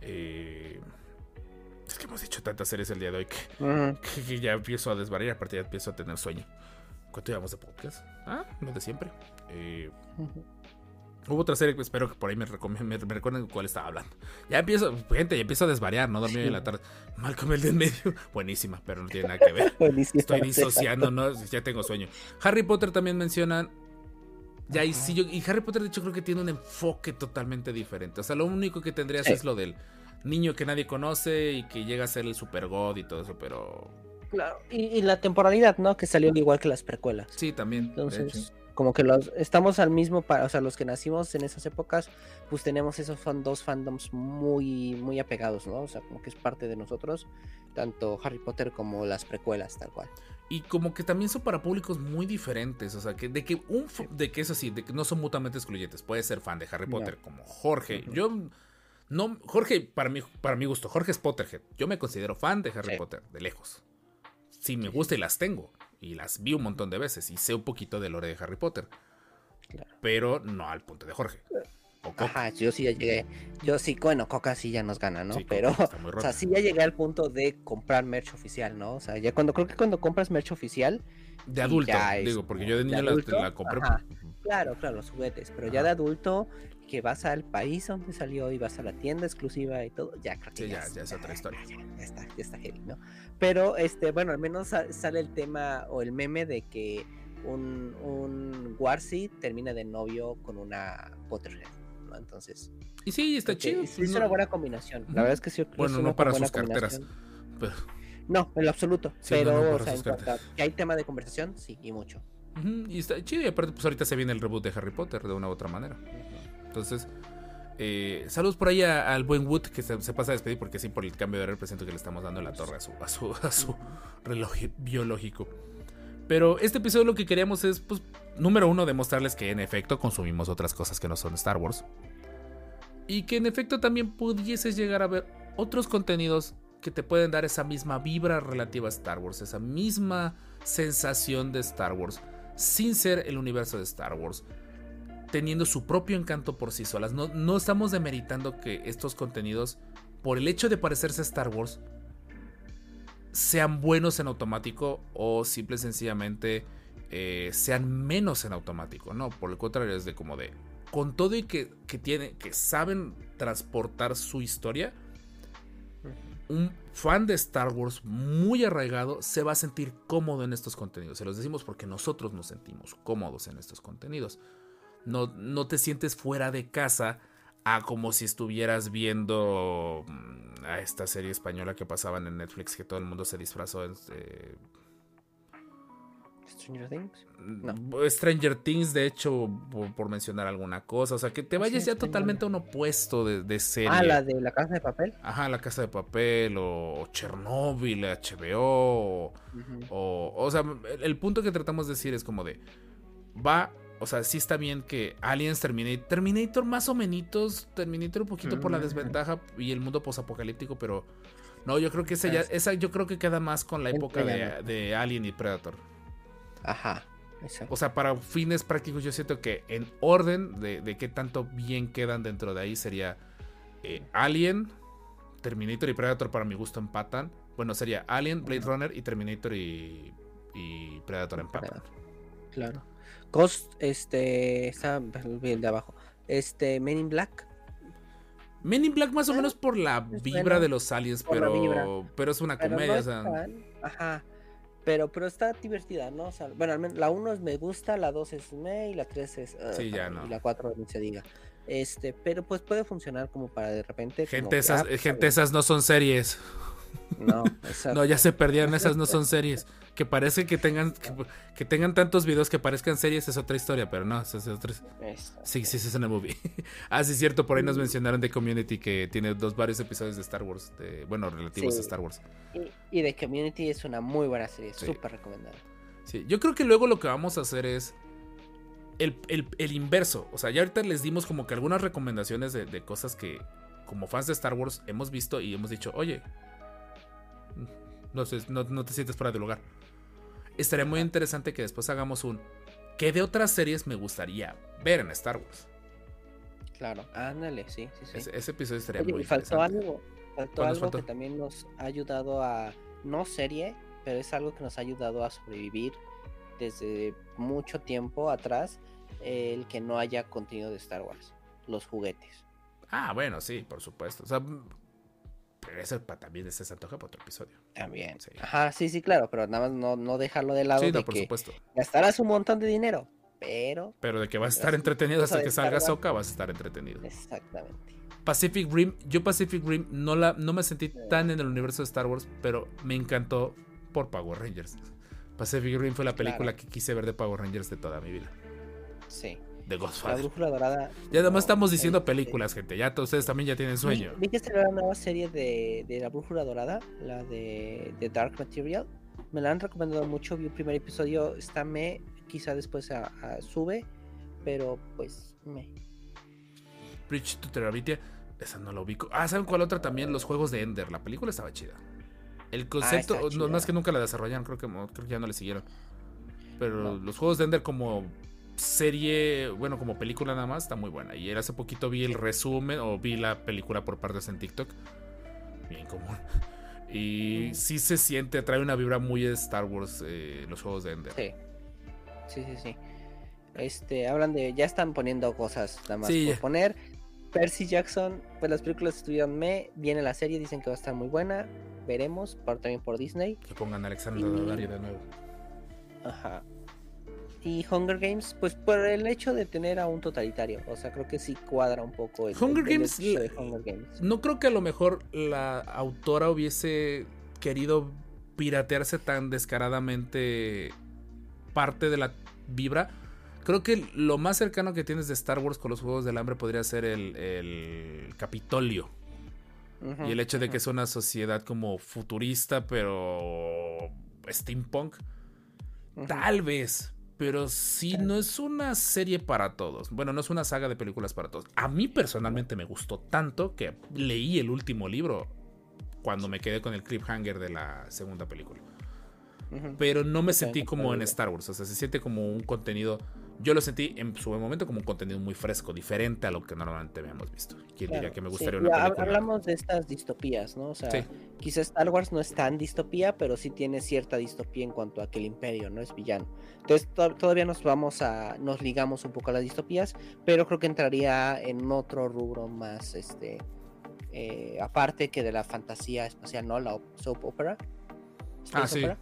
Eh, es que hemos dicho tantas series el día de hoy que, Ujú. que- que ya empiezo a desvariar. Aparte, ya empiezo a tener sueño. ¿Cuánto llevamos de podcast? Ah, lo de siempre. Eh. Hubo otra serie que espero que por ahí me, me, me recuerden cuál estaba hablando. Ya empiezo, gente, ya empiezo a desvariar, no dormir en la tarde. Malcolm el de en medio, [laughs] buenísima, pero no tiene nada que ver. [laughs] Estoy disociando, ¿no? Ya tengo sueño. Harry Potter también mencionan. Ya, y, sí, yo- y Harry Potter, de hecho, creo que tiene un enfoque totalmente diferente. O sea, lo único que tendrías Sí. es lo del niño que nadie conoce y que llega a ser el super god y todo eso, pero. Claro, y, y la temporalidad, ¿no? Que salió igual que las precuelas. Sí, también. Entonces, como que los estamos al mismo, pa- o sea, los que nacimos en esas épocas, pues tenemos esos fan, dos fandoms muy, muy apegados, ¿no? O sea, como que es parte de nosotros, tanto Harry Potter como las precuelas, tal cual. Y como que también son para públicos muy diferentes. O sea, que de que un de que eso sí, de que no son mutuamente excluyentes. Puede ser fan de Harry No. Potter, como Jorge. Yo no, Jorge, para mí, para mi gusto, Jorge es Potterhead. Yo me considero fan de Harry Sí. Potter, de lejos. Sí, me gusta y las tengo. Y las vi un montón de veces. Y sé un poquito de lore de Harry Potter. Claro. Pero no al punto de Jorge. O. Ajá, yo sí ya llegué. Yo sí, bueno, Coca sí ya nos gana, ¿no? Sí, Pero, o sea, sí ya llegué al punto de comprar merch oficial, ¿no? O sea, ya cuando creo que cuando compras merch oficial, De adulto, es digo, porque yo de de niño la, adulto, la compré. ajá. Claro, claro, los juguetes, pero ya de adulto, que vas al país donde salió y vas a la tienda exclusiva y todo, ya creo que Sí, ya, ya- ya es otra historia. Ya, ya está, ya está heavy, ¿no? Pero, este, bueno, al menos sa- sale el tema o el meme de que un, un Warsi termina de novio con una Potterhead, ¿no? Entonces, Y sí, está chido. es, pues, es no- una buena combinación. La verdad es que sí. Bueno, es no una para buena sus carteras. [laughs] pero- No, en lo absoluto. Sí, no, pero, no para o sea, en cuanto a que hay tema de conversación, sí, y mucho. Ujú, Y está chido. Y aparte, pues ahorita se viene el reboot de Harry Potter de una u otra manera. Entonces, eh, saludos por ahí al buen Wood que se, pasa a despedir porque sí, por el cambio de represento que le estamos dando la torre a su, a su reloj biológico. Pero este episodio lo que queríamos es, pues, número uno, demostrarles que en efecto consumimos otras cosas que no son Star Wars. Y que en efecto también pudieses llegar a ver otros contenidos que te pueden dar esa misma vibra relativa a Star Wars, esa misma sensación de Star Wars, sin ser el universo de Star Wars, teniendo su propio encanto por sí solas. No, no estamos demeritando que estos contenidos, por el hecho de parecerse a Star Wars, sean buenos en automático o simple y sencillamente eh, sean menos en automático. No, por el contrario, es de como de. Con todo y que, que, tiene, que saben transportar su historia, un fan de Star Wars muy arraigado se va a sentir cómodo en estos contenidos. Se los decimos porque nosotros nos sentimos cómodos en estos contenidos. No, no te sientes fuera de casa a como si estuvieras viendo mm, a esta serie española que pasaban en Netflix que todo el mundo se disfrazó en, eh, Stranger Things. mm, Stranger Things, de hecho, por, por mencionar alguna cosa. O sea, que te Ah, sí, vayas ya Stranger. totalmente a un opuesto de, de serie. Ah, la de la casa de papel. Ajá, La Casa de Papel o Chernobyl, HBO. O, o, o sea, el, el punto que tratamos de decir es como de. Va. O sea, sí está bien que Aliens Terminator. Terminator más o menos. Terminator un poquito por la Mm. desventaja y el mundo posapocalíptico, pero. No, yo creo que esa, ya, Es- esa yo creo que queda más con la época de, Alien y Predator. Ajá. Exacto. O sea, para fines prácticos, yo siento que en orden de, de qué tanto bien quedan dentro de ahí sería eh, Alien, Terminator y Predator para mi gusto empatan. Bueno, sería Alien, Blade Runner y Terminator y, y Predator empatan. Claro. Ghost, este, está bien de abajo. Este, Men in Black. Men in Black más o Ah, menos por la vibra bueno, de los aliens, pero, pero es una pero no comedia. o sea, Ajá. Pero, pero está divertida, ¿no? O sea, bueno, al menos la 1 es me gusta, la 2 es me y la 3 es. ah, Sí, ya no. Y la 4 ni se diga. Este, pero pues puede funcionar como para de repente. gente, esas, ah, pues, gente, esas no son series. No. [laughs] No, ya se perdieron, esas no son series. Que parece que tengan, que, que tengan tantos videos que parezcan series es otra historia, pero no, esa es otra. Sí, sí, es una movie. [laughs] ah, sí, es cierto, por ahí Mm. nos mencionaron de Community que tiene dos varios episodios de Star Wars, de, bueno, relativos Sí. a Star Wars. Y, The Community es una muy buena serie, Sí. súper recomendada. Sí, yo creo que luego lo que vamos a hacer es el, el- el inverso. O sea, ya ahorita les dimos como que algunas recomendaciones de, de cosas que como fans de Star Wars hemos visto y hemos dicho, oye, no, sé, no, no te sientes fuera de lugar. Estaría muy interesante que después hagamos un... ¿Qué de otras series me gustaría ver en Star Wars? Claro, ándale, sí, sí, sí. Ese, ese episodio estaría Oye, muy y faltó interesante. algo, faltó ¿Cuál nos algo faltó? que también nos ha ayudado a, no serie, pero es algo que nos ha ayudado a sobrevivir desde mucho tiempo atrás, el que no haya contenido de Star Wars, los juguetes. Ah, bueno, sí, por supuesto. O sea, pero pa- también ese se antoja para otro episodio. También. Sí. Ajá, sí, sí, claro, pero nada más no, no dejarlo de lado Sí, de no, por que supuesto. gastarás un montón de dinero, pero... Pero de que vas a estar entretenido hasta de que salga. Soca, vas a estar entretenido. Exactamente. Pacific Rim, yo Pacific Rim no, la, no me sentí tan en el universo de Star Wars, pero me encantó por Power Rangers. Pacific Rim fue la película que quise ver de Power Rangers de toda mi vida. Sí. De La brújula dorada. Y además no, estamos diciendo películas, gente. Ya ustedes también ya tienen sueño. vi que salió la nueva serie de, de la brújula dorada, la de, de Dark Material. Me la han recomendado mucho. Vi el primer episodio, está me, quizá después a- a- sube, pero pues me. Bridge to Terabithia, esa no la ubico. Ah, ¿saben cuál otra también? Los juegos de Ender. La película estaba chida. El concepto, está no, más que nunca la desarrollaron, creo que, creo que ya no le siguieron. Pero No. los juegos de Ender como serie, bueno, como película nada más, está muy buena. Y hace poquito vi el resumen o vi la película por partes en TikTok. Bien común. [laughs] Y Mm. sí se siente, trae una vibra muy de Star Wars eh, los juegos de Ender. Sí. Sí, sí, sí. Este, hablan de. Ya están poniendo cosas nada más Sí, por poner. Percy Jackson, pues las películas estuvieron me. Viene la serie, dicen que va a estar muy buena. Veremos, por, también por Disney. Que pongan a Alexander Y- de nuevo. Ajá. Y Hunger Games, pues por el hecho de tener a un totalitario. O sea, creo que sí cuadra un poco el, Hunger el- el Games, hecho la- de Hunger Games. No creo que a lo mejor la autora hubiese querido piratearse tan descaradamente parte de la vibra. Creo que lo más cercano que tienes de Star Wars con los Juegos del Hambre podría ser el, el Capitolio. Y el hecho de que es una sociedad como futurista, pero steampunk. Tal vez. Pero sí, no es una serie para todos. Bueno, no es una saga de películas para todos. A mí personalmente me gustó tanto que leí el último libro cuando me quedé con el cliffhanger de la segunda película. Pero no me sentí como en. Star Wars. O sea, se siente como un contenido. Yo lo sentí en su momento como un contenido muy fresco, diferente a lo que normalmente habíamos visto. ¿Quién diría que me sí, gustaría y una película? Hablamos de estas distopías, ¿no? O sea, Sí. quizás Star Wars no es tan distopía, pero sí tiene cierta distopía en cuanto a que el imperio no es villano. Entonces to- todavía nos vamos a, nos ligamos un poco a las distopías, pero creo que entraría en otro rubro más, este, eh, aparte que de la fantasía espacial, ¿no? La soap opera. Ah, sí. opera.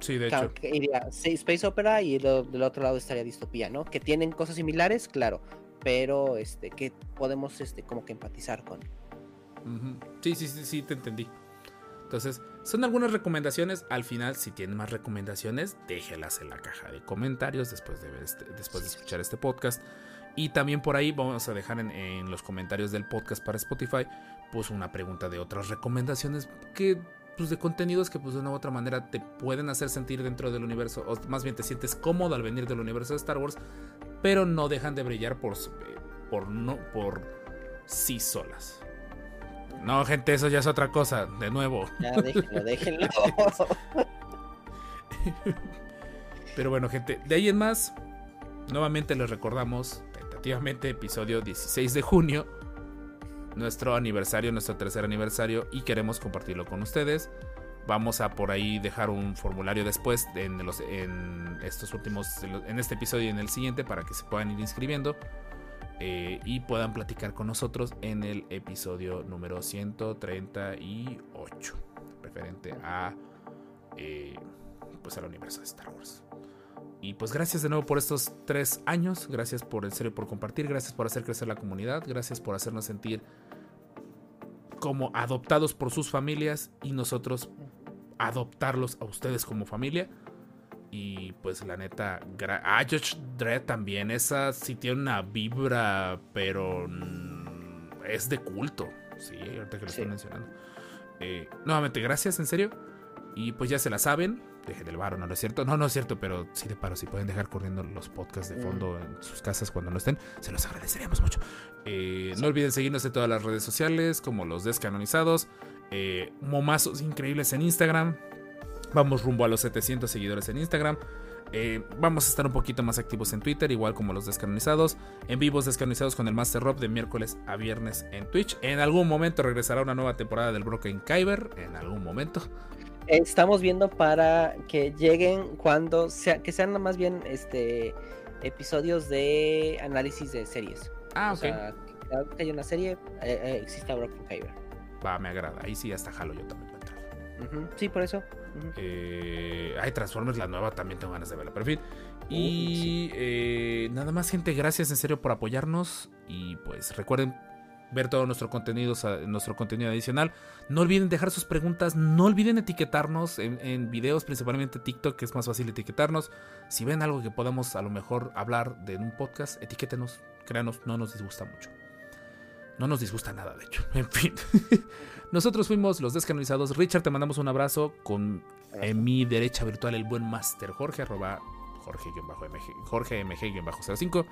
Sí, de Claro, hecho. que iría Space Opera y lo- del otro lado estaría distopía, ¿no? Que tienen cosas similares, claro, pero este que podemos este como que empatizar con. Sí, sí, sí, sí, te entendí. Entonces, son algunas recomendaciones. Al final, si tienen más recomendaciones, déjelas en la caja de comentarios después de, ver este- después de escuchar este podcast. Y también por ahí vamos a dejar en, en los comentarios del podcast para Spotify, pues una pregunta de otras recomendaciones que, pues de contenidos que pues de una u otra manera te pueden hacer sentir dentro del universo, o más bien te sientes cómodo al venir del universo de Star Wars, pero no dejan de brillar por, eh, por, no, por sí solas. No, gente, eso ya es otra cosa, de nuevo. Ya [laughs] déjenlo, déjenlo. [laughs] Pero bueno, gente, de ahí en más, nuevamente les recordamos, tentativamente, episodio 16 de junio, nuestro aniversario, nuestro tercer aniversario, y queremos compartirlo con ustedes. Vamos a por ahí dejar un formulario después en, estos últimos, en este episodio y en el siguiente para que se puedan ir inscribiendo eh, y puedan platicar con nosotros en el episodio número 138, referente a, eh, pues al universo de Star Wars. Y pues gracias de nuevo por estos tres años, gracias por en serio por compartir, gracias por hacer crecer la comunidad, gracias por hacernos sentir como adoptados por sus familias y nosotros adoptarlos a ustedes como familia. Y pues la neta, ah, Judge Dredd también, esa sí tiene una vibra, pero es de culto. Sí, ahorita que lo Sí. estoy mencionando. Eh, nuevamente, gracias, en serio. Y pues ya se la saben. Dejen el varo, no, no es cierto. No, no es cierto, pero sí de paro. Si pueden dejar corriendo los podcasts de fondo en sus casas cuando no estén, se los agradeceríamos mucho. Eh, no olviden seguirnos en todas las redes sociales, como los descanonizados. Eh, momazos increíbles en Instagram. Vamos rumbo a los 700 seguidores en Instagram. Eh, vamos a estar un poquito más activos en Twitter, igual como los descanonizados. En vivos descanonizados con el Master Rob de miércoles a viernes en Twitch. En algún momento regresará una nueva temporada del Broken Kyber. En algún momento. Estamos viendo para que lleguen cuando sea, que sean más bien este episodios de análisis de series. Ah, O ok. sea, que cada vez que haya una serie, eh, eh, exista Broken Kyber. Va, me agrada. Ahí sí, hasta jalo yo también. entrar. Ujú, Sí, por eso. ujú. Eh, hay Transformers, la nueva, también tengo ganas de verla. Pero en fin. Uy, Y eh, nada más, gente, gracias en serio por apoyarnos. Y pues recuerden ver todo nuestro contenido, nuestro contenido adicional. No olviden dejar sus preguntas. No olviden etiquetarnos en, en videos, principalmente TikTok, que es más fácil etiquetarnos. Si ven algo que podamos a lo mejor hablar de en un podcast, etiquétenos. Créanos, no nos disgusta mucho. No nos disgusta nada, de hecho. [laughs] En fin. Nosotros fuimos los descanonizados. Richard, te mandamos un abrazo con en mi derecha virtual el buen Master Jorge, arroba Jorge-MG, Jorge MG-05.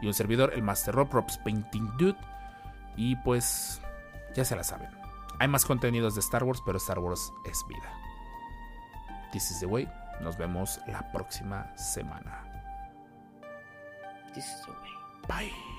Y un servidor, el Master Rob, Rob's Painting Dude. Y pues, ya se la saben. Hay más contenidos de Star Wars, pero Star Wars es vida. This is the way. Nos vemos la próxima semana. This is the way. Bye.